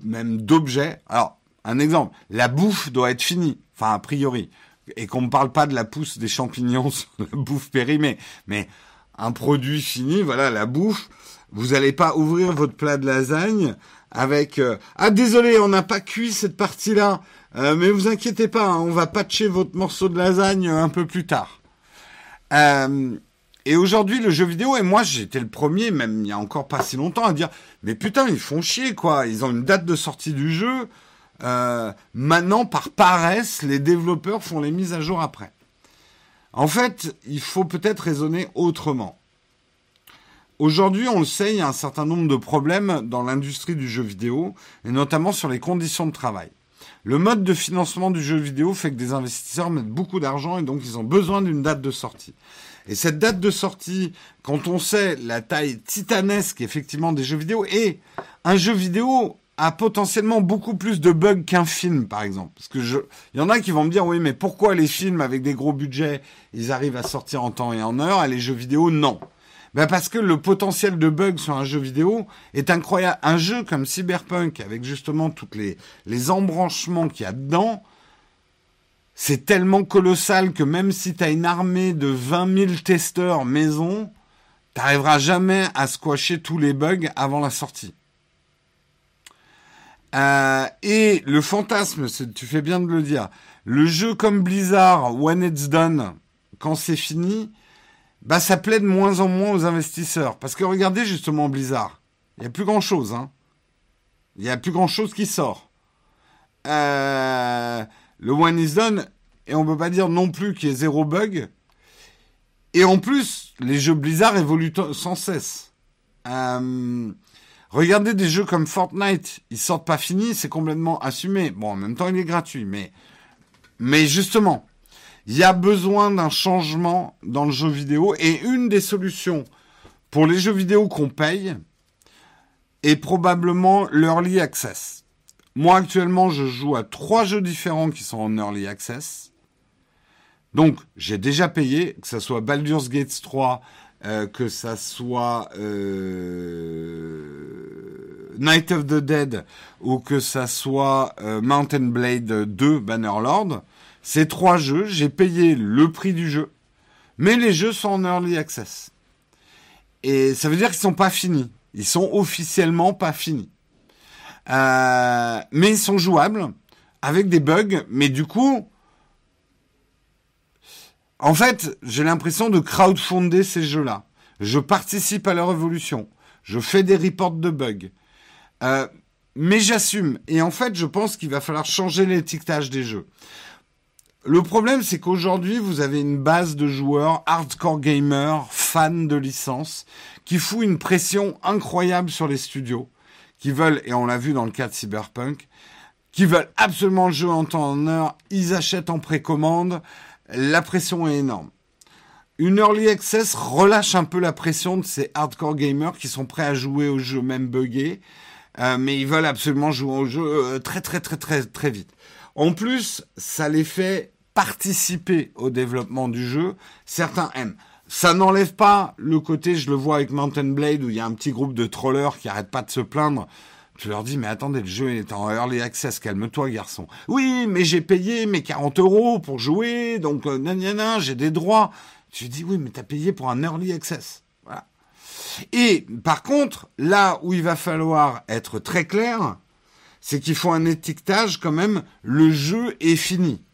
même d'objets. Alors, un exemple, la bouffe doit être finie, enfin a priori, et qu'on ne parle pas de la pousse des champignons sur la bouffe périmée, mais un produit fini, voilà, la bouffe, vous n'allez pas ouvrir votre plat de lasagne avec euh, ah désolé, on n'a pas cuit cette partie-là, euh, mais vous inquiétez pas, hein, on va patcher votre morceau de lasagne un peu plus tard. Euh, Et aujourd'hui, le jeu vidéo, et moi j'étais le premier, même il y a encore pas si longtemps, à dire, mais putain, ils font chier, quoi. Ils ont une date de sortie du jeu. Euh, maintenant, par paresse, les développeurs font les mises à jour après. En fait, il faut peut-être raisonner autrement. Aujourd'hui, on le sait, il y a un certain nombre de problèmes dans l'industrie du jeu vidéo, et notamment sur les conditions de travail. Le mode de financement du jeu vidéo fait que des investisseurs mettent beaucoup d'argent et donc ils ont besoin d'une date de sortie. Et cette date de sortie, quand on sait la taille titanesque effectivement des jeux vidéo, et un jeu vidéo a potentiellement beaucoup plus de bugs qu'un film, par exemple. Parce que je, y en a qui vont me dire, oui, mais pourquoi les films avec des gros budgets, ils arrivent à sortir en temps et en heure, et les jeux vidéo, non. Ben parce que le potentiel de bugs sur un jeu vidéo est incroyable. Un jeu comme Cyberpunk, avec justement toutes les, les embranchements qu'il y a dedans, c'est tellement colossal que même si tu as une armée de 20 000 testeurs maison, t'arriveras jamais à squasher tous les bugs avant la sortie. Euh, et le fantasme, tu fais bien de le dire, le jeu comme Blizzard, when it's done, quand c'est fini, bah ça plaît de moins en moins aux investisseurs. Parce que regardez justement Blizzard, il n'y a plus grand chose. Hein. Il n'y a plus grand chose qui sort. Euh, le one is done, et on peut pas dire non plus qu'il y ait zéro bug. Et en plus, les jeux Blizzard évoluent sans cesse. Euh, regardez des jeux comme Fortnite, ils sortent pas finis, c'est complètement assumé. Bon, en même temps, il est gratuit, mais, mais justement, il y a besoin d'un changement dans le jeu vidéo et une des solutions pour les jeux vidéo qu'on paye est probablement l'early access. Moi, actuellement, je joue à trois jeux différents qui sont en early access. Donc, j'ai déjà payé, que ce soit Baldur's Gate 3, euh, que ça soit euh, Night of the Dead ou que ça soit euh, Mountain Blade 2 Bannerlord. Ces trois jeux, j'ai payé le prix du jeu, mais les jeux sont en early access. Et ça veut dire qu'ils sont pas finis. Ils sont officiellement pas finis. mais ils sont jouables avec des bugs. Mais du coup, en fait, j'ai l'impression de crowdfunder ces jeux-là. Je participe à leur évolution. Je fais des reports de bugs. Euh, mais j'assume. Et en fait, je pense qu'il va falloir changer l'étiquetage des jeux. Le problème, c'est qu'aujourd'hui, vous avez une base de joueurs hardcore gamers, fans de licence, qui fout une pression incroyable sur les studios, qui veulent, et on l'a vu dans le cas de Cyberpunk, qui veulent absolument le jeu en temps en heure, ils achètent en précommande, la pression est énorme. Une early access relâche un peu la pression de ces hardcore gamers qui sont prêts à jouer au jeu même buggé, euh, mais ils veulent absolument jouer au jeu euh, très très très très très vite. En plus, ça les fait participer au développement du jeu. Certains aiment. Ça n'enlève pas le côté, je le vois avec Mountain Blade, où il y a un petit groupe de trollers qui arrêtent pas de se plaindre tu leur dis, mais attendez, le jeu est en early access, calme-toi, garçon. Oui, mais j'ai payé mes 40 euros pour jouer, donc, euh, j'ai des droits. Tu dis, oui, mais t'as payé pour un early access. Et, par contre, là où il va falloir être très clair, c'est qu'il faut un étiquetage quand même, le jeu est fini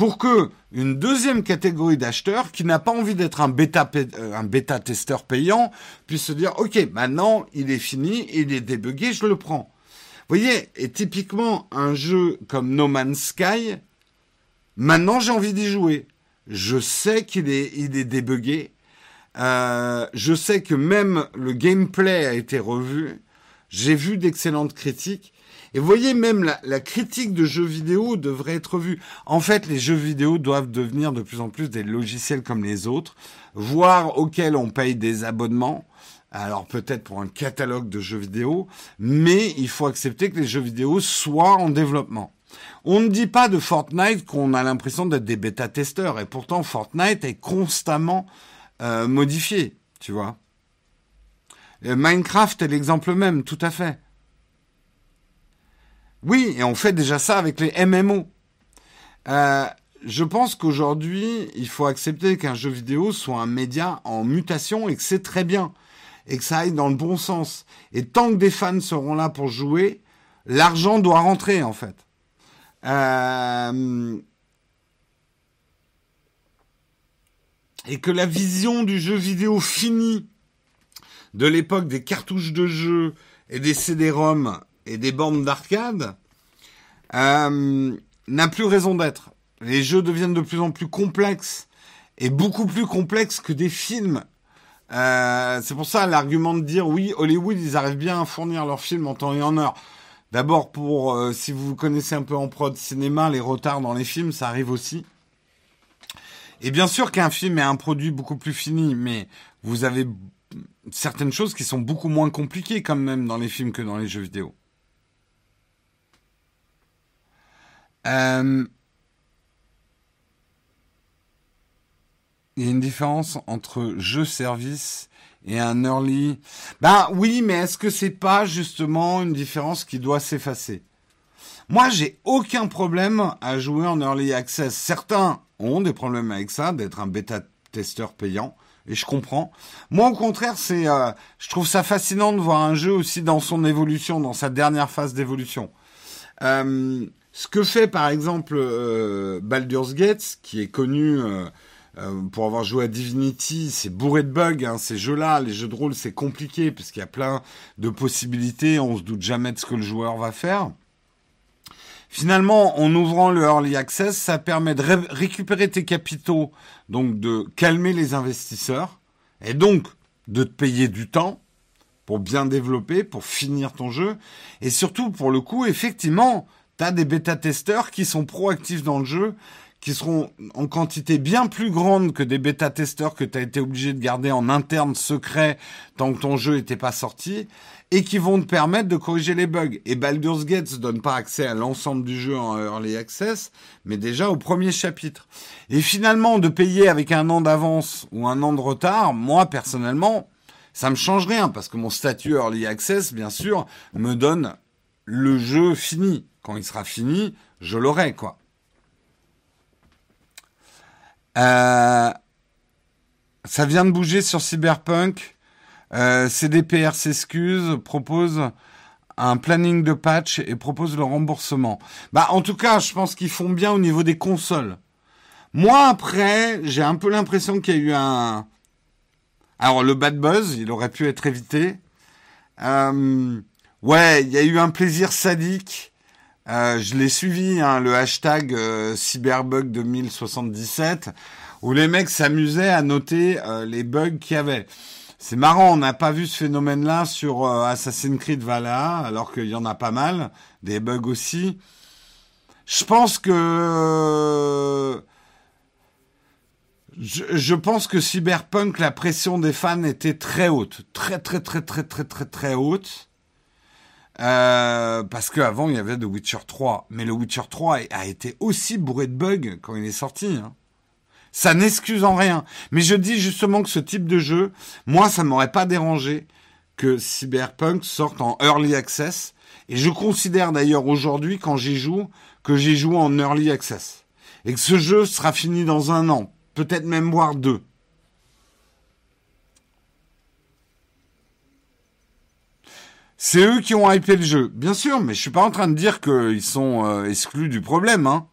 pour que une deuxième catégorie d'acheteurs qui n'a pas envie d'être un bêta euh, un bêta testeur payant puisse se dire OK, maintenant il est fini, il est débugué, je le prends. Vous voyez, et typiquement un jeu comme No Man's Sky, maintenant j'ai envie d'y jouer. Je sais qu'il est il débugué. Euh, je sais que même le gameplay a été revu. J'ai vu d'excellentes critiques. Et vous voyez, même la, critique de jeux vidéo devrait être vue. En fait, les jeux vidéo doivent devenir de plus en plus des logiciels comme les autres, voire auxquels on paye des abonnements. Alors peut-être pour un catalogue de jeux vidéo, mais il faut accepter que les jeux vidéo soient en développement. On ne dit pas de Fortnite qu'on a l'impression d'être des bêta-testeurs, et pourtant Fortnite est constamment euh, modifié, tu vois. Minecraft est l'exemple même, tout à fait. Oui, et on fait déjà ça avec les MMO. Euh, je pense qu'aujourd'hui, il faut accepter qu'un jeu vidéo soit un média en mutation et que c'est très bien et que ça aille dans le bon sens. Et tant que des fans seront là pour jouer, l'argent doit rentrer en fait. Euh, et que la vision du jeu vidéo fini de l'époque des cartouches de jeu et des CD-ROM et des bornes d'arcade euh, n'a plus raison d'être. Les jeux deviennent de plus en plus complexes et beaucoup plus complexes que des films. Euh, c'est pour ça l'argument de dire oui, Hollywood, ils arrivent bien à fournir leurs films en temps et en heure. D'abord pour, euh, si vous connaissez un peu en prod cinéma, les retards dans les films, ça arrive aussi. Et bien sûr qu'un film est un produit beaucoup plus fini, mais vous avez certaines choses qui sont beaucoup moins compliquées quand même dans les films que dans les jeux vidéo. Euh, il y a une différence entre jeu-service et un early. Ben oui, mais est-ce que c'est pas justement une différence qui doit s'effacer? Moi, j'ai aucun problème à jouer en early access. Certains ont des problèmes avec ça, d'être un bêta-testeur payant. Et je comprends. Moi, au contraire, c'est, euh, je trouve ça fascinant de voir un jeu aussi dans son évolution, dans sa dernière phase d'évolution. Euh, ce que fait, par exemple, euh, Baldur's Gate, qui est connu pour avoir joué à Divinity, c'est bourré de bugs. Hein, ces jeux-là, les jeux de rôle, c'est compliqué parce qu'il y a plein de possibilités. On se doute jamais de ce que le joueur va faire. Finalement, en ouvrant le early access, ça permet de récupérer tes capitaux, donc de calmer les investisseurs, et donc de te payer du temps pour bien développer, pour finir ton jeu, et surtout pour le coup, effectivement, tu as des bêta-testeurs qui sont proactifs dans le jeu, qui seront en quantité bien plus grande que des bêta-testeurs que tu as été obligé de garder en interne secret tant que ton jeu n'était pas sorti et qui vont te permettre de corriger les bugs. Et Baldur's Gate ne donne pas accès à l'ensemble du jeu en early access, mais déjà au premier chapitre. Et finalement, de payer avec un an d'avance ou un an de retard, moi personnellement, ça me change rien parce que mon statut early access, bien sûr, me donne le jeu fini. Quand il sera fini, je l'aurai, quoi. Euh, ça vient de bouger sur Cyberpunk. Euh, CDPR s'excuse, propose un planning de patch et propose le remboursement. Bah, en tout cas, je pense qu'ils font bien au niveau des consoles. Moi, après, j'ai un peu l'impression qu'il y a eu un... Alors, le bad buzz, il aurait pu être évité. Euh, ouais, il y a eu un plaisir sadique. Euh, je l'ai suivi, hein, le hashtag euh, Cyberbug 2077, où les mecs s'amusaient à noter euh, les bugs qu'il y avait. C'est marrant, on n'a pas vu ce phénomène-là sur euh, Assassin's Creed Valhalla, alors qu'il y en a pas mal, des bugs aussi. Je pense que... Je, pense que Cyberpunk, la pression des fans était très haute. Très, très, très, très, très, très, très haute. Euh, parce qu'avant, il y avait The Witcher 3. Mais le Witcher 3 a été aussi bourré de bugs quand il est sorti. Hein. Ça n'excuse en rien. Mais je dis justement que ce type de jeu, moi, ça m'aurait pas dérangé que Cyberpunk sorte en early access. Et je considère d'ailleurs aujourd'hui, quand j'y joue, que j'y joue en early access. Et que ce jeu sera fini dans un an. Peut-être même voire deux. C'est eux qui ont hypé le jeu, bien sûr, mais je suis pas en train de dire qu'ils sont euh, exclus du problème, hein.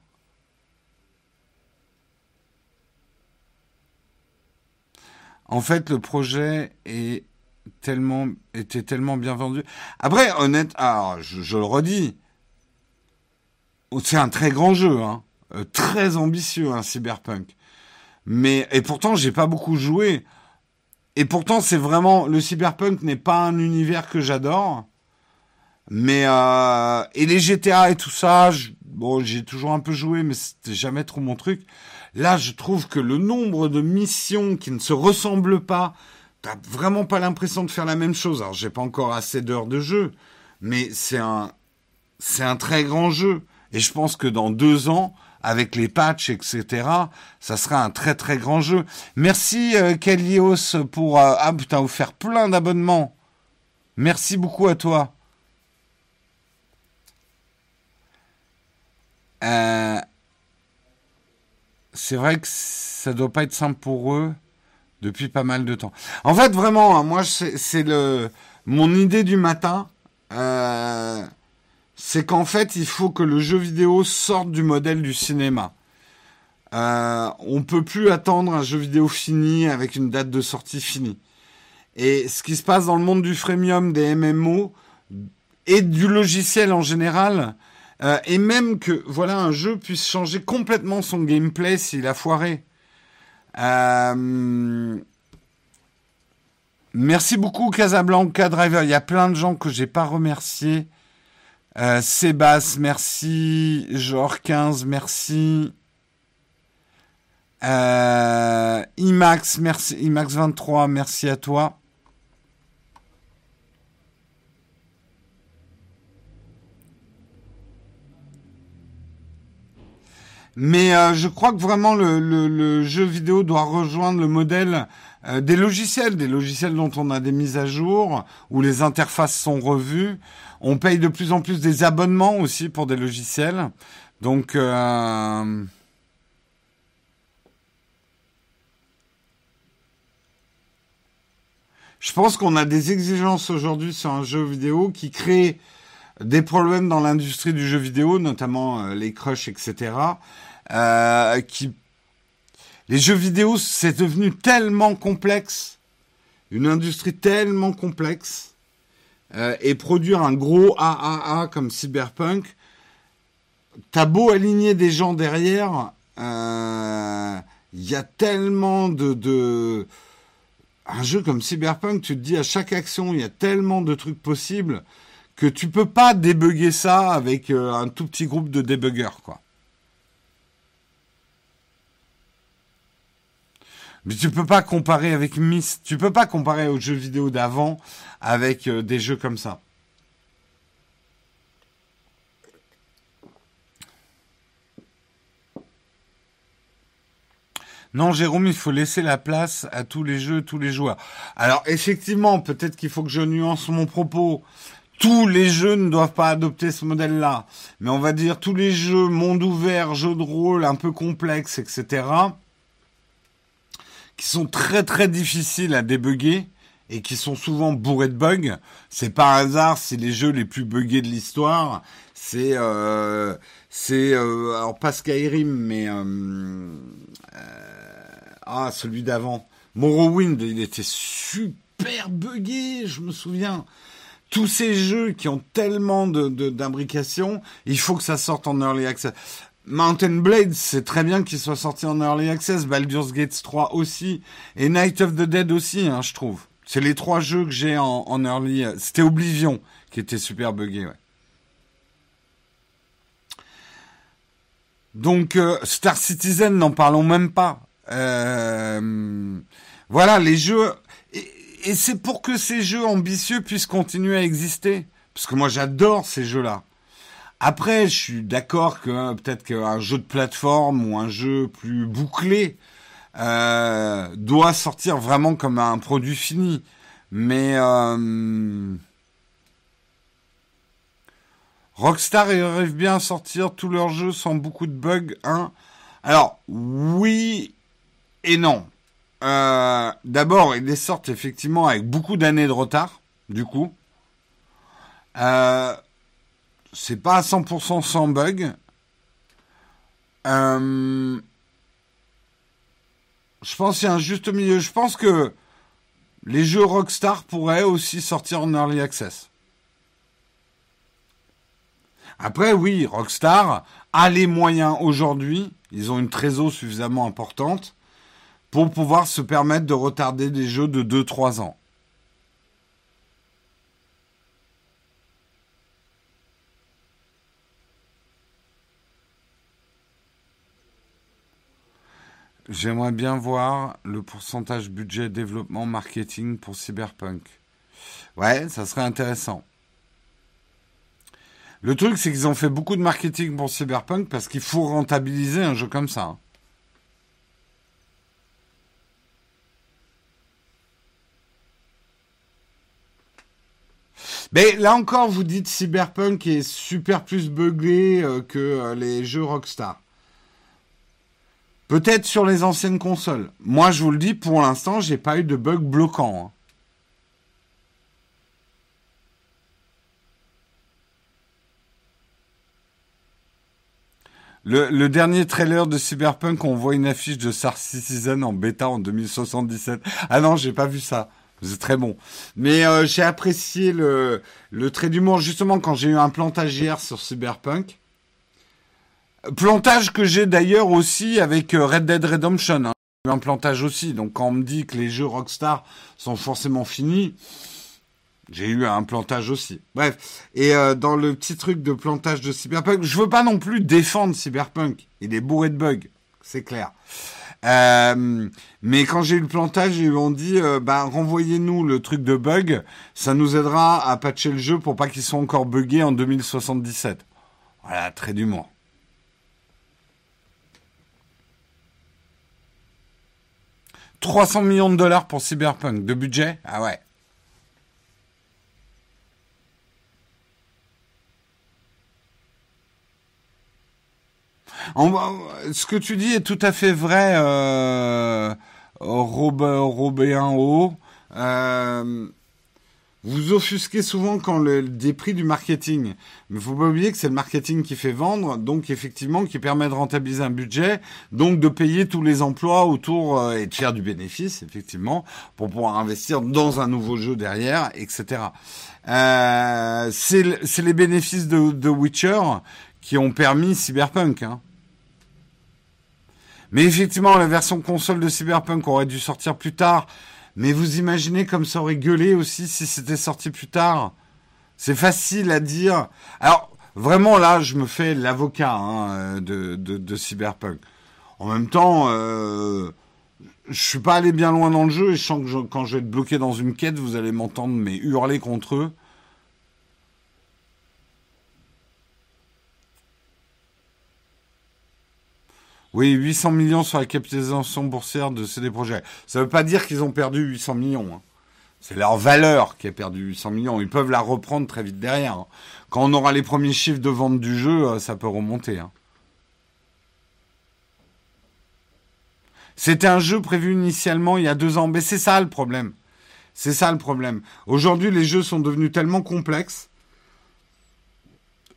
En fait, le projet tellement, était tellement bien vendu. Après, honnête, alors, je, le redis, c'est un très grand jeu, hein, euh, très ambitieux, un Cyberpunk. Mais et pourtant, j'ai pas beaucoup joué. Et pourtant, c'est vraiment le Cyberpunk n'est pas un univers que j'adore. Mais euh, et les GTA et tout ça, bon, j'ai toujours un peu joué, mais c'était jamais trop mon truc. Là, je trouve que le nombre de missions qui ne se ressemblent pas, t'as vraiment pas l'impression de faire la même chose. Alors, j'ai pas encore assez d'heures de jeu, mais c'est un, c'est un très grand jeu. Et je pense que dans deux ans, avec les patchs, etc., ça sera un très très grand jeu. Merci euh, Kalios pour... Euh, ah putain, offert plein d'abonnements. Merci beaucoup à toi. Euh, c'est vrai que ça doit pas être simple pour eux depuis pas mal de temps. En fait, vraiment, hein, moi, c'est le mon idée du matin, euh, c'est qu'en fait, il faut que le jeu vidéo sorte du modèle du cinéma. euh, on peut plus attendre un jeu vidéo fini avec une date de sortie finie. Et ce qui se passe dans le monde du freemium, des MMO et du logiciel en général, euh, et même que voilà un jeu puisse changer complètement son gameplay s'il a foiré. Euh, merci beaucoup Casablanca Driver. Il y a plein de gens que j'ai pas remerciés. Euh, Sébastien, merci. Genre 15, merci. Euh, IMAX, merci. IMAX 23, merci à toi. Mais euh, je crois que vraiment le, jeu vidéo doit rejoindre le modèle euh, des logiciels, des logiciels dont on a des mises à jour, où les interfaces sont revues. On paye de plus en plus des abonnements aussi pour des logiciels. Donc euh, je pense qu'on a des exigences aujourd'hui sur un jeu vidéo qui crée des problèmes dans l'industrie du jeu vidéo, notamment les crushs, etc. Euh, les jeux vidéo, c'est devenu tellement complexe, une industrie tellement complexe, euh, et produire un gros AAA comme Cyberpunk, t'as beau aligner des gens derrière, il euh, y a tellement de, de, un jeu comme Cyberpunk, tu te dis à chaque action, il y a tellement de trucs possibles que tu peux pas débugger ça avec un tout petit groupe de débuggers, quoi. Mais tu peux pas comparer avec Miss, tu peux pas comparer aux jeux vidéo d'avant avec euh, des jeux comme ça. Non, Jérôme, il faut laisser la place à tous les jeux, tous les joueurs. Alors, effectivement, peut-être qu'il faut que je nuance mon propos. Tous les jeux ne doivent pas adopter ce modèle-là. Mais on va dire tous les jeux monde ouvert, jeux de rôle un peu complexes, etc qui sont très très difficiles à débugger et qui sont souvent bourrés de bugs. C'est par hasard si les jeux les plus buggés de l'histoire, c'est euh, c'est euh, alors pas Skyrim mais euh, euh, ah celui d'avant, Morrowind, il était super buggé, je me souviens. Tous ces jeux qui ont tellement de d'imbrication, il faut que ça sorte en early access. Mountain Blade, c'est très bien qu'il soit sorti en early access, Baldur's Gate 3 aussi, et Night of the Dead aussi, hein, je trouve. C'est les trois jeux que j'ai en, early. C'était Oblivion qui était super buggé, ouais. Donc euh, Star Citizen, n'en parlons même pas. Euh, voilà, les jeux. et c'est pour que ces jeux ambitieux puissent continuer à exister. Parce que moi j'adore ces jeux-là. Après, je suis d'accord que hein, peut-être qu'un jeu de plateforme ou un jeu plus bouclé euh, doit sortir vraiment comme un produit fini. Mais euh, Rockstar arrive bien à sortir tous leurs jeux sans beaucoup de bugs. Hein Alors, oui et non. Euh, D'abord, ils les sortent effectivement avec beaucoup d'années de retard, du coup. Euh, c'est pas à 100% sans bug. Euh, je pense qu'il y a un juste milieu. Je pense que les jeux Rockstar pourraient aussi sortir en early access. Après, oui, Rockstar a les moyens aujourd'hui, ils ont une trésor suffisamment importante pour pouvoir se permettre de retarder des jeux de 2-3 ans. J'aimerais bien voir le pourcentage budget développement marketing pour Cyberpunk. Ouais, ça serait intéressant. Le truc, c'est qu'ils ont fait beaucoup de marketing pour Cyberpunk parce qu'il faut rentabiliser un jeu comme ça. Hein. Mais là encore, vous dites Cyberpunk est super plus buggé euh, que euh, les jeux Rockstar. Peut-être sur les anciennes consoles. Moi, je vous le dis, pour l'instant, j'ai pas eu de bug bloquant. Hein. Le, dernier trailer de Cyberpunk, on voit une affiche de Star Citizen en bêta en 2077. Ah non, j'ai pas vu ça. C'est très bon. Mais euh, j'ai apprécié le, le trait d'humour justement quand j'ai eu un plantage sur Cyberpunk. Plantage que j'ai d'ailleurs aussi avec euh, Red Dead Redemption. Hein. Un plantage aussi. Donc quand on me dit que les jeux Rockstar sont forcément finis, j'ai eu un plantage aussi. Bref. Et euh, dans le petit truc de plantage de Cyberpunk, je veux pas non plus défendre Cyberpunk. Il est bourré de bugs. C'est clair. Euh, mais quand j'ai eu le plantage, ils m'ont dit, euh, bah, renvoyez-nous le truc de bug. Ça nous aidera à patcher le jeu pour pas qu'il soit encore buggé en 2077. Voilà, très d'humour. « 300 millions de dollars pour Cyberpunk de budget? Ah ouais. ce que tu dis est tout à fait vrai, euh, Robéen Haut. Euh, vous offusquez souvent quand le, des prix du marketing. Mais faut pas oublier que c'est le marketing qui fait vendre, donc effectivement qui permet de rentabiliser un budget, donc de payer tous les emplois autour euh, et de faire du bénéfice, effectivement, pour pouvoir investir dans un nouveau jeu derrière, etc. Euh, c'est les bénéfices de, de Witcher qui ont permis Cyberpunk. Hein. Mais effectivement, la version console de Cyberpunk aurait dû sortir plus tard. Mais vous imaginez comme ça aurait gueulé aussi si c'était sorti plus tard. C'est facile à dire. Alors, vraiment, là, je me fais l'avocat hein, de, de, Cyberpunk. En même temps, euh, je suis pas allé bien loin dans le jeu et je sens que quand je vais être bloqué dans une quête, vous allez m'entendre mais hurler contre eux. Oui, 800 millions sur la capitalisation boursière de CD Projekt. Ça ne veut pas dire qu'ils ont perdu 800 millions. Hein. C'est leur valeur qui a perdu 800 millions. Ils peuvent la reprendre très vite derrière. Hein. Quand on aura les premiers chiffres de vente du jeu, euh, ça peut remonter. Hein. C'était un jeu prévu initialement il y a deux ans. Mais c'est ça le problème. C'est ça le problème. Aujourd'hui, les jeux sont devenus tellement complexes.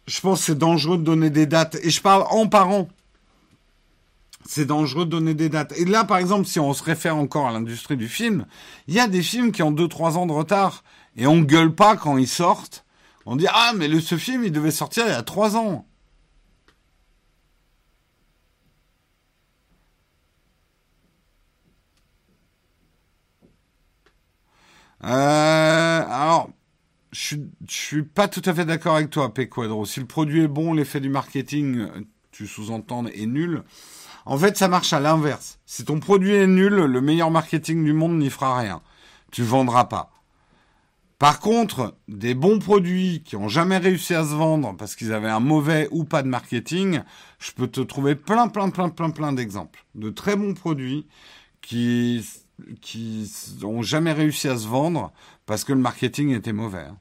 Je pense que c'est dangereux de donner des dates. Et je parle en parent c'est dangereux de donner des dates. Et là, par exemple, si on se réfère encore à l'industrie du film, il y a des films qui ont 2-3 ans de retard. Et on gueule pas quand ils sortent. On dit, ah, mais ce film, il devait sortir il y a 3 ans. Euh, alors, je suis, suis pas tout à fait d'accord avec toi, P Quadro. Si le produit est bon, l'effet du marketing, tu sous-entends, est nul. En fait, ça marche à l'inverse. Si ton produit est nul, le meilleur marketing du monde n'y fera rien. Tu vendras pas. Par contre, des bons produits qui ont jamais réussi à se vendre parce qu'ils avaient un mauvais ou pas de marketing, je peux te trouver plein, plein, plein, plein, plein d'exemples de très bons produits qui qui ont jamais réussi à se vendre parce que le marketing était mauvais. Hein.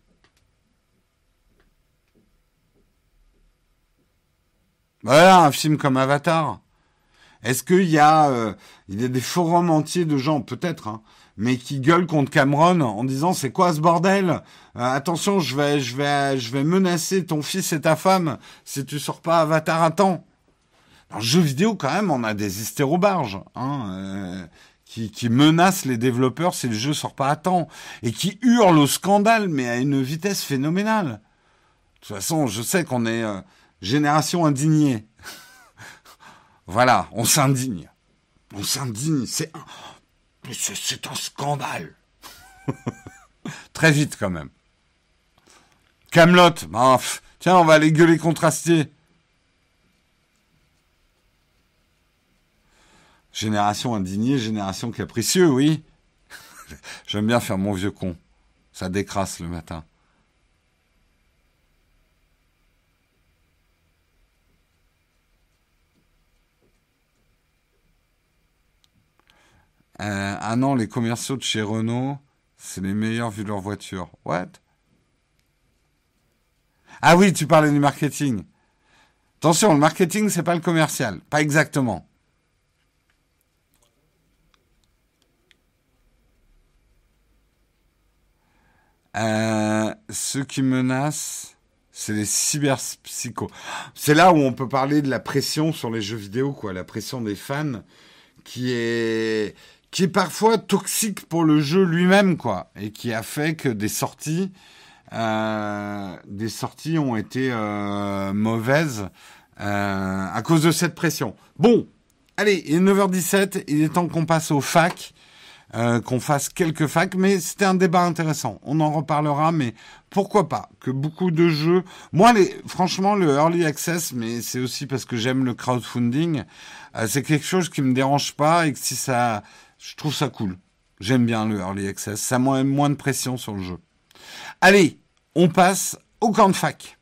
Voilà, un film comme Avatar. Est-ce qu'il y a, euh, y a des forums entiers de gens, peut-être, hein, mais qui gueulent contre Cameron en disant c'est quoi ce bordel? Euh, Attention, je vais, je vais, je vais menacer ton fils et ta femme si tu sors pas Avatar à temps. Dans le jeu vidéo, quand même, on a des hystérobarges hein, euh, qui, qui menacent les développeurs si le jeu sort pas à temps et qui hurlent au scandale, mais à une vitesse phénoménale. De toute façon, je sais qu'on est génération indignée. Voilà, on s'indigne. On s'indigne. C'est un, scandale. Très vite quand même. Camelot, bah, tiens, on va aller gueuler contrasté. Génération indignée, génération capricieux, oui. J'aime bien faire mon vieux con. Ça décrasse le matin. Euh, ah non, les commerciaux de chez Renault, c'est les meilleurs vu leur voiture. What? Ah oui, tu parlais du marketing. Attention, le marketing, c'est pas le commercial. Pas exactement. Euh, ceux qui menacent C'est les cyberpsychos. C'est là où on peut parler de la pression sur les jeux vidéo, quoi. La pression des fans qui est, qui est parfois toxique pour le jeu lui-même, quoi. Et qui a fait que des sorties, euh, des sorties ont été euh, mauvaises euh, à cause de cette pression. Bon, allez, il est 9h17, il est temps qu'on passe aux facs. Euh, qu'on fasse quelques facs, mais c'était un débat intéressant. On en reparlera, mais pourquoi pas que beaucoup de jeux. Moi, les, franchement, le early access, mais c'est aussi parce que j'aime le crowdfunding. Euh, c'est quelque chose qui me dérange pas et que si ça, je trouve ça cool. J'aime bien le early access. Ça met moins de pression sur le jeu. Allez, on passe au camp de fac.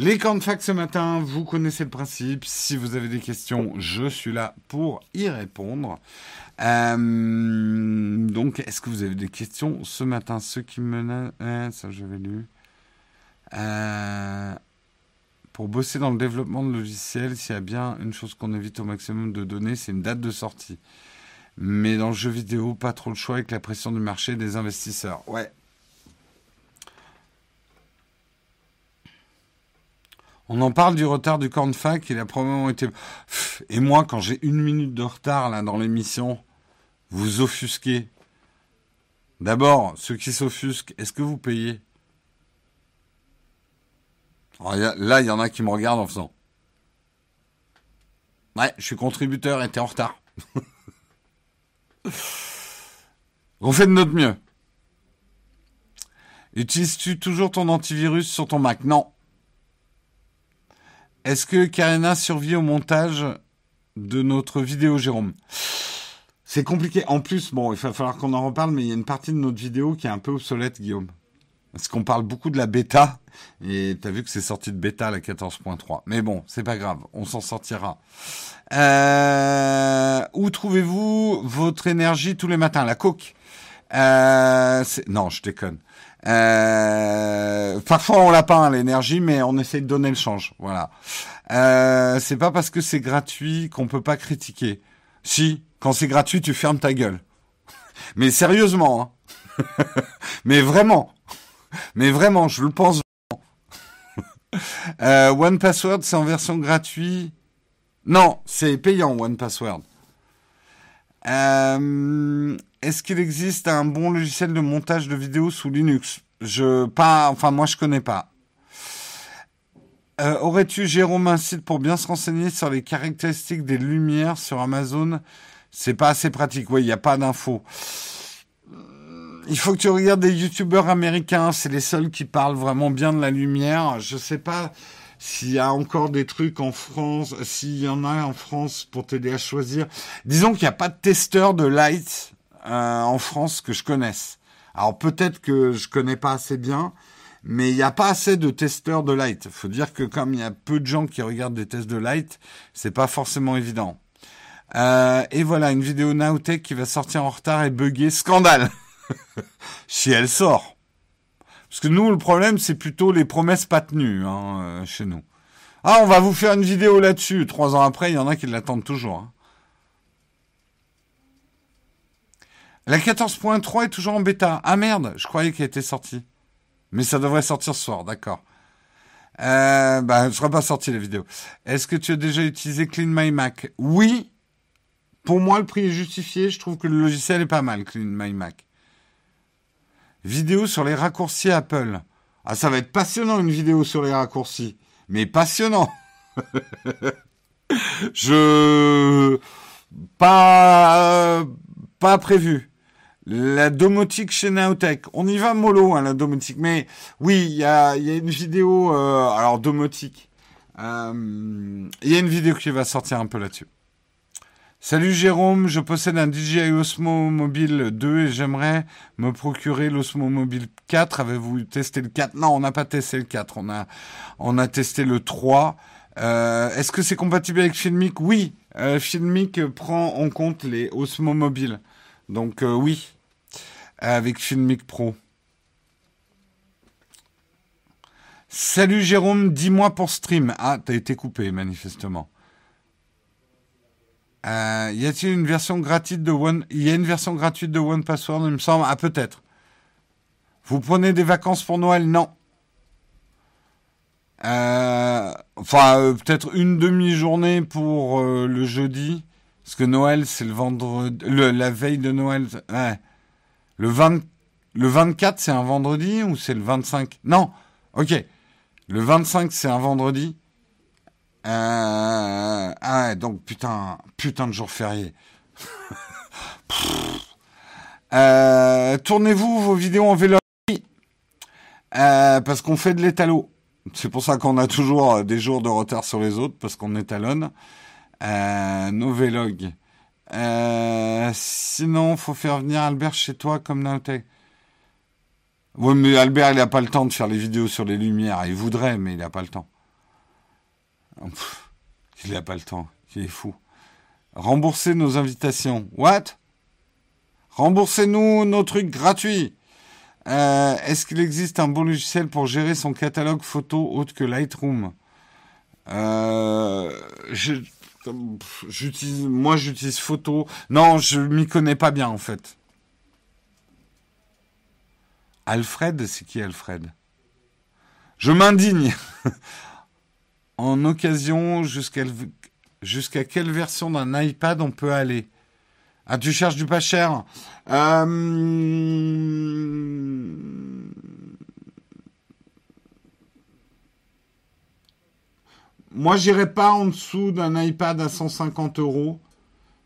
Les camps de fac ce matin, vous connaissez le principe. Si vous avez des questions, je suis là pour y répondre. Euh, donc, est-ce que vous avez des questions ce matin Ceux qui me... Euh, ça, j'avais lu. Euh, pour bosser dans le développement de logiciels, s'il y a bien une chose qu'on évite au maximum de donner, c'est une date de sortie. Mais dans le jeu vidéo, pas trop le choix avec la pression du marché des investisseurs. Ouais, On en parle du retard du cornfac, il a probablement été... Et moi, quand j'ai une minute de retard là dans l'émission, vous offusquez. D'abord, ceux qui s'offusquent, est-ce que vous payez? Là, il y en a qui me regardent en faisant. Ouais, je suis contributeur et t'es en retard. On fait de notre mieux. Utilises-tu toujours ton antivirus sur ton Mac? Non. Est-ce que Karina survit au montage de notre vidéo, Jérôme? C'est compliqué. En plus, bon, il va falloir qu'on en reparle, mais il y a une partie de notre vidéo qui est un peu obsolète, Guillaume. Parce qu'on parle beaucoup de la bêta, et tu as vu que c'est sorti de bêta la 14.3. Mais bon, c'est pas grave, on s'en sortira. Euh, où trouvez-vous votre énergie tous les matins? La coke euh, Non, je déconne. Euh, parfois on l'a pas hein, l'énergie, mais on essaie de donner le change. Voilà. Euh, c'est pas parce que c'est gratuit qu'on peut pas critiquer. Si, quand c'est gratuit, tu fermes ta gueule. mais sérieusement, hein. mais vraiment, mais vraiment, je le pense. euh, One Password, c'est en version gratuite. Non, c'est payant One Password. Euh, est-ce qu'il existe un bon logiciel de montage de vidéos sous Linux? Je pas, enfin moi je connais pas. Euh, aurais-tu Jérôme un site pour bien se renseigner sur les caractéristiques des lumières sur Amazon? C'est pas assez pratique. Oui, il n'y a pas d'infos. Il faut que tu regardes des youtubeurs américains. C'est les seuls qui parlent vraiment bien de la lumière. Je sais pas s'il y a encore des trucs en France, s'il y en a en France pour t'aider à choisir. Disons qu'il n'y a pas de testeur de light euh, en France que je connaisse. Alors peut-être que je connais pas assez bien, mais il n'y a pas assez de testeurs de light. Faut dire que comme il y a peu de gens qui regardent des tests de light, c'est pas forcément évident. Euh, et voilà, une vidéo Nowtech qui va sortir en retard et bugger. Scandale Si elle sort. Parce que nous, le problème, c'est plutôt les promesses pas tenues hein, euh, chez nous. Ah, on va vous faire une vidéo là-dessus. Trois ans après, il y en a qui l'attendent toujours. Hein. La 14.3 est toujours en bêta. Ah merde, je croyais qu'elle était sortie. Mais ça devrait sortir ce soir, d'accord. Euh, bah, ne sera pas sorti la vidéo. Est-ce que tu as déjà utilisé Clean My Mac? Oui. Pour moi, le prix est justifié. Je trouve que le logiciel est pas mal, Clean My Mac. Vidéo sur les raccourcis Apple. Ah, ça va être passionnant une vidéo sur les raccourcis. Mais passionnant. Je pas pas prévu. La domotique chez Naotech. On y va mollo, hein, la domotique. Mais oui, il y a, y a, une vidéo. Euh, alors, domotique. Euh, il y a une vidéo qui va sortir un peu là-dessus. Salut Jérôme, je possède un DJI Osmo Mobile 2 et j'aimerais me procurer l'Osmo Mobile 4. Avez-vous testé le 4 Non, on n'a pas testé le 4. On a, on a testé le 3. Euh, Est-ce que c'est compatible avec Filmic? Oui, euh, Filmic prend en compte les Osmo Mobile. Donc euh, oui, avec Filmic Pro. Salut Jérôme, dis-moi pour stream. Ah, t'as été coupé, manifestement. Euh, y a-t-il une version gratuite de One Il y a une version gratuite de One Password, il me semble? Ah, peut-être. Vous prenez des vacances pour Noël? Non. Euh, enfin, euh, peut-être une demi-journée pour le jeudi. Parce que Noël, c'est le vendredi. la veille de Noël. Le, 20, le 24, c'est un vendredi ou c'est le 25 Non. Ok. Le 25, c'est un vendredi. Euh, ah donc putain, putain de jour férié. Euh, tournez-vous vos vidéos en vélo. Euh, parce qu'on fait de l'étalo. C'est pour ça qu'on a toujours des jours de retard sur les autres, parce qu'on étalonne. nos vlogs. sinon, faut faire venir Albert chez toi comme Naotech. Oui, mais Albert, il n'a pas le temps de faire les vidéos sur les lumières. Il voudrait, mais il n'a pas le temps. Il n'a pas le temps. Il est fou. Remboursez nos invitations. What? Remboursez-nous nos trucs gratuits. Euh, est-ce qu'il existe un bon logiciel pour gérer son catalogue photo autre que Lightroom? Euh, j'utilise, Moi, j'utilise photo. Non, je m'y connais pas bien en fait. Alfred, c'est qui Alfred? Je m'indigne. en occasion, jusqu'à quelle version d'un iPad on peut aller? Ah, tu cherches du pas cher euh... Moi, j'irai pas en dessous d'un iPad à 150 euros.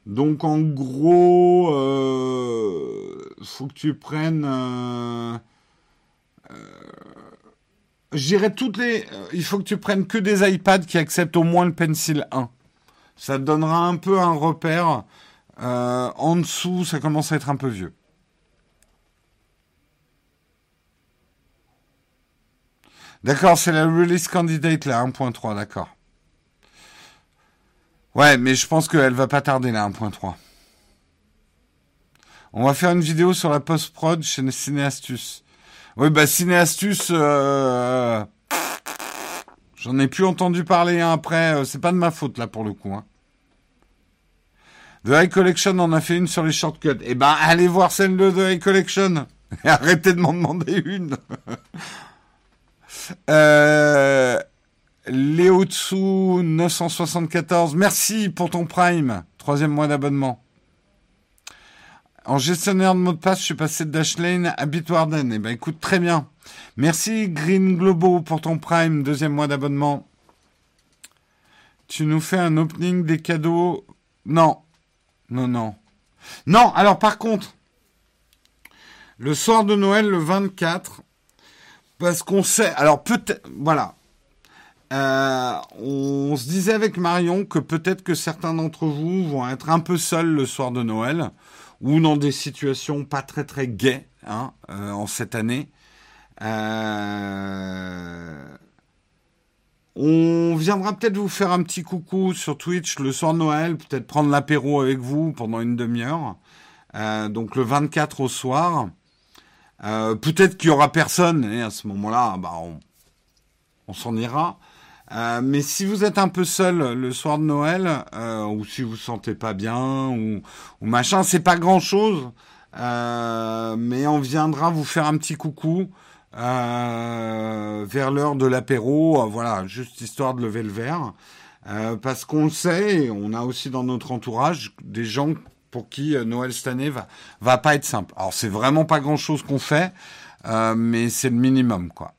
Donc, en gros, euh, faut que tu prennes. Euh, euh, toutes les. Euh, il faut que tu prennes que des iPads qui acceptent au moins le Pencil 1. Ça te donnera un peu un repère. Euh, en dessous, ça commence à être un peu vieux. D'accord, c'est la release candidate là, 1.3, d'accord. Ouais, mais je pense qu'elle va pas tarder là, 1.3. On va faire une vidéo sur la post-prod chez Cineastus. Oui, bah Cinéastus, euh, j'en ai plus entendu parler hein, après. Euh, c'est pas de ma faute là pour le coup. Hein. The High Collection en a fait une sur les shortcuts. Eh ben, allez voir celle de The High Collection. Et arrêtez de m'en demander une. euh, Léotsu 974, merci pour ton Prime. Troisième mois d'abonnement. En gestionnaire de mot de passe, je suis passé de Dashlane à Bitwarden. Eh ben, écoute, très bien. Merci Green Globo pour ton Prime, deuxième mois d'abonnement. Tu nous fais un opening des cadeaux? Non. Non, non. Non, alors par contre, le soir de Noël, le 24, parce qu'on sait... Alors peut-être... Voilà. Euh, on se disait avec Marion que peut-être que certains d'entre vous vont être un peu seuls le soir de Noël ou dans des situations pas très très gaies hein, euh, en cette année. Euh, on viendra peut-être vous faire un petit coucou sur Twitch le soir de Noël, peut-être prendre l'apéro avec vous pendant une demi-heure. Euh, donc le 24 au soir. peut-être qu'il y aura personne et à ce moment-là, bah, on, on s'en ira. Euh, mais si vous êtes un peu seul le soir de Noël, euh, ou si vous sentez pas bien, ou, ou machin, c'est pas grand chose. Euh, mais on viendra vous faire un petit coucou vers l'heure de l'apéro, voilà, juste histoire de lever le verre. parce qu'on le sait, on a aussi dans notre entourage des gens pour qui Noël cette année va, va pas être simple. Alors c'est vraiment pas grand chose qu'on fait, mais c'est le minimum, quoi.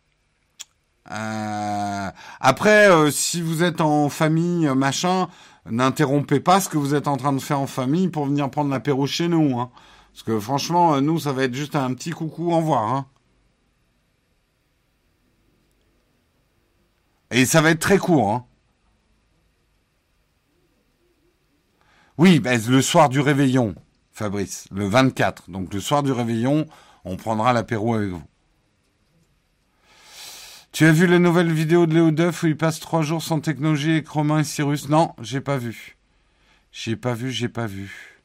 Euh, après, euh, si vous êtes en famille, euh, machin, n'interrompez pas ce que vous êtes en train de faire en famille pour venir prendre l'apéro chez nous. Hein. Parce que franchement, nous, ça va être juste un petit coucou, au revoir. Hein. Et ça va être très court. Hein. Oui, ben, le soir du réveillon, Fabrice, le 24. Donc le soir du réveillon, on prendra l'apéro avec vous. Tu as vu la nouvelle vidéo de Léo Duff où il passe trois jours sans technologie avec Romain et Cyrus? Non, j'ai pas vu. J'ai pas vu, j'ai pas vu.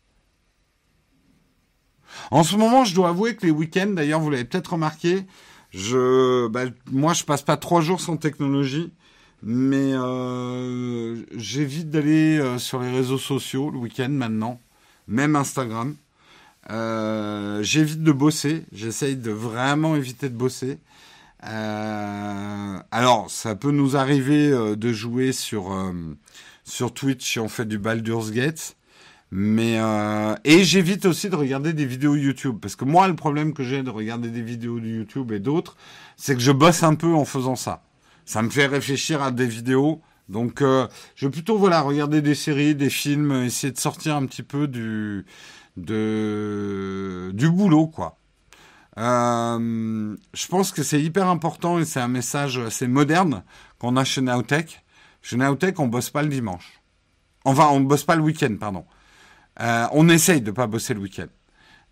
En ce moment, je dois avouer que les week-ends, d'ailleurs, vous l'avez peut-être remarqué, Je, bah, moi, je passe pas trois jours sans technologie, mais euh, j'évite d'aller euh, sur les réseaux sociaux le week-end maintenant, même Instagram. Euh, j'évite de bosser. J'essaye de vraiment éviter de bosser. Euh, alors, ça peut nous arriver euh, de jouer sur sur Twitch si on fait du Baldur's Gate. Mais euh, et j'évite aussi de regarder des vidéos YouTube parce que moi le problème que j'ai de regarder des vidéos de YouTube et d'autres, c'est que je bosse un peu en faisant ça. Ça me fait réfléchir à des vidéos. Donc euh, je vais plutôt voilà regarder des séries, des films, essayer de sortir un petit peu du de du boulot quoi. Euh, je pense que c'est hyper important et c'est un message assez moderne qu'on a chez Naotech. Chez Naotech, on bosse pas le dimanche. Enfin, on ne bosse pas le week-end, pardon. Euh, on essaye de pas bosser le week-end.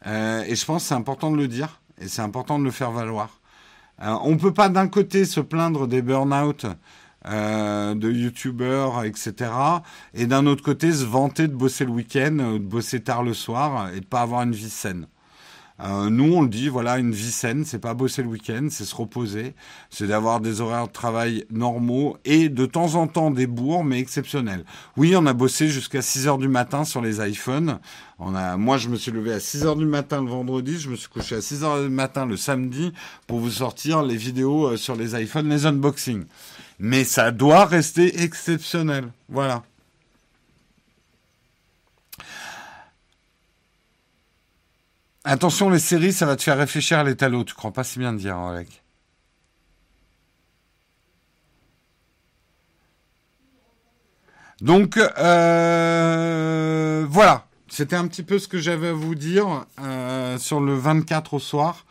Euh, et je pense que c'est important de le dire et c'est important de le faire valoir. On peut pas d'un côté se plaindre des burn-out de youtubeurs, etc. Et d'un autre côté se vanter de bosser le week-end, de bosser tard le soir et de pas avoir une vie saine. Euh, nous, on le dit, voilà, une vie saine, c'est pas bosser le week-end, c'est se reposer, c'est d'avoir des horaires de travail normaux et de temps en temps des bourgs, mais exceptionnels. Oui, on a bossé jusqu'à 6 heures du matin sur les iPhones. On a, moi, je me suis levé à 6 heures du matin le vendredi, je me suis couché à 6 heures du matin le samedi pour vous sortir les vidéos euh, sur les iPhones, les unboxings. Mais ça doit rester exceptionnel. Voilà. Attention, les séries, ça va te faire réfléchir à l'étalo. Tu crois pas si bien dire, Alec Donc, euh, voilà. C'était un petit peu ce que j'avais à vous dire euh, sur le 24 au soir.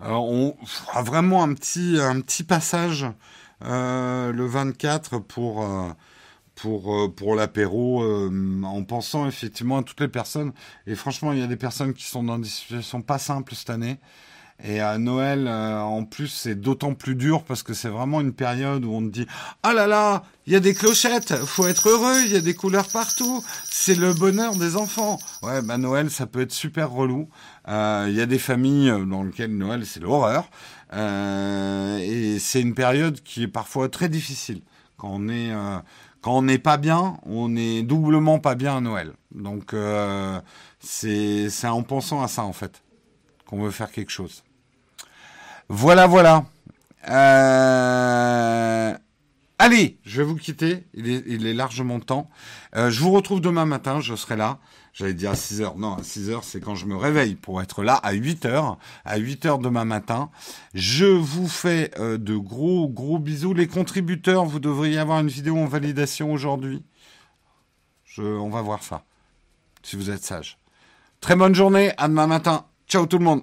Alors, on fera vraiment un petit, passage euh, le 24 pour euh, pour, euh, pour l'apéro, euh, en pensant effectivement à toutes les personnes. Et franchement, il y a des personnes qui sont dans des situations pas simples cette année. Et à Noël, euh, en plus, c'est d'autant plus dur parce que c'est vraiment une période où on te dit ah là là, il y a des clochettes, faut être heureux, il y a des couleurs partout, c'est le bonheur des enfants. Ouais, bah Noël, ça peut être super relou. Il y a des familles dans lesquelles Noël c'est l'horreur, et c'est une période qui est parfois très difficile quand on est on n'est pas bien, on est doublement pas bien à Noël. Donc euh, c'est en pensant à ça en fait qu'on veut faire quelque chose. Voilà, voilà. Euh... Allez, je vais vous quitter. Il est, il est largement temps. Euh, je vous retrouve demain matin. Je serai là. J'allais dire à 6 heures. Non, à 6 heures, c'est quand je me réveille pour être là à 8 heures. À 8 heures demain matin. Je vous fais euh, de gros, gros bisous. Les contributeurs, vous devriez avoir une vidéo en validation aujourd'hui. On va voir ça. Si vous êtes sage. Très bonne journée. À demain matin. Ciao tout le monde.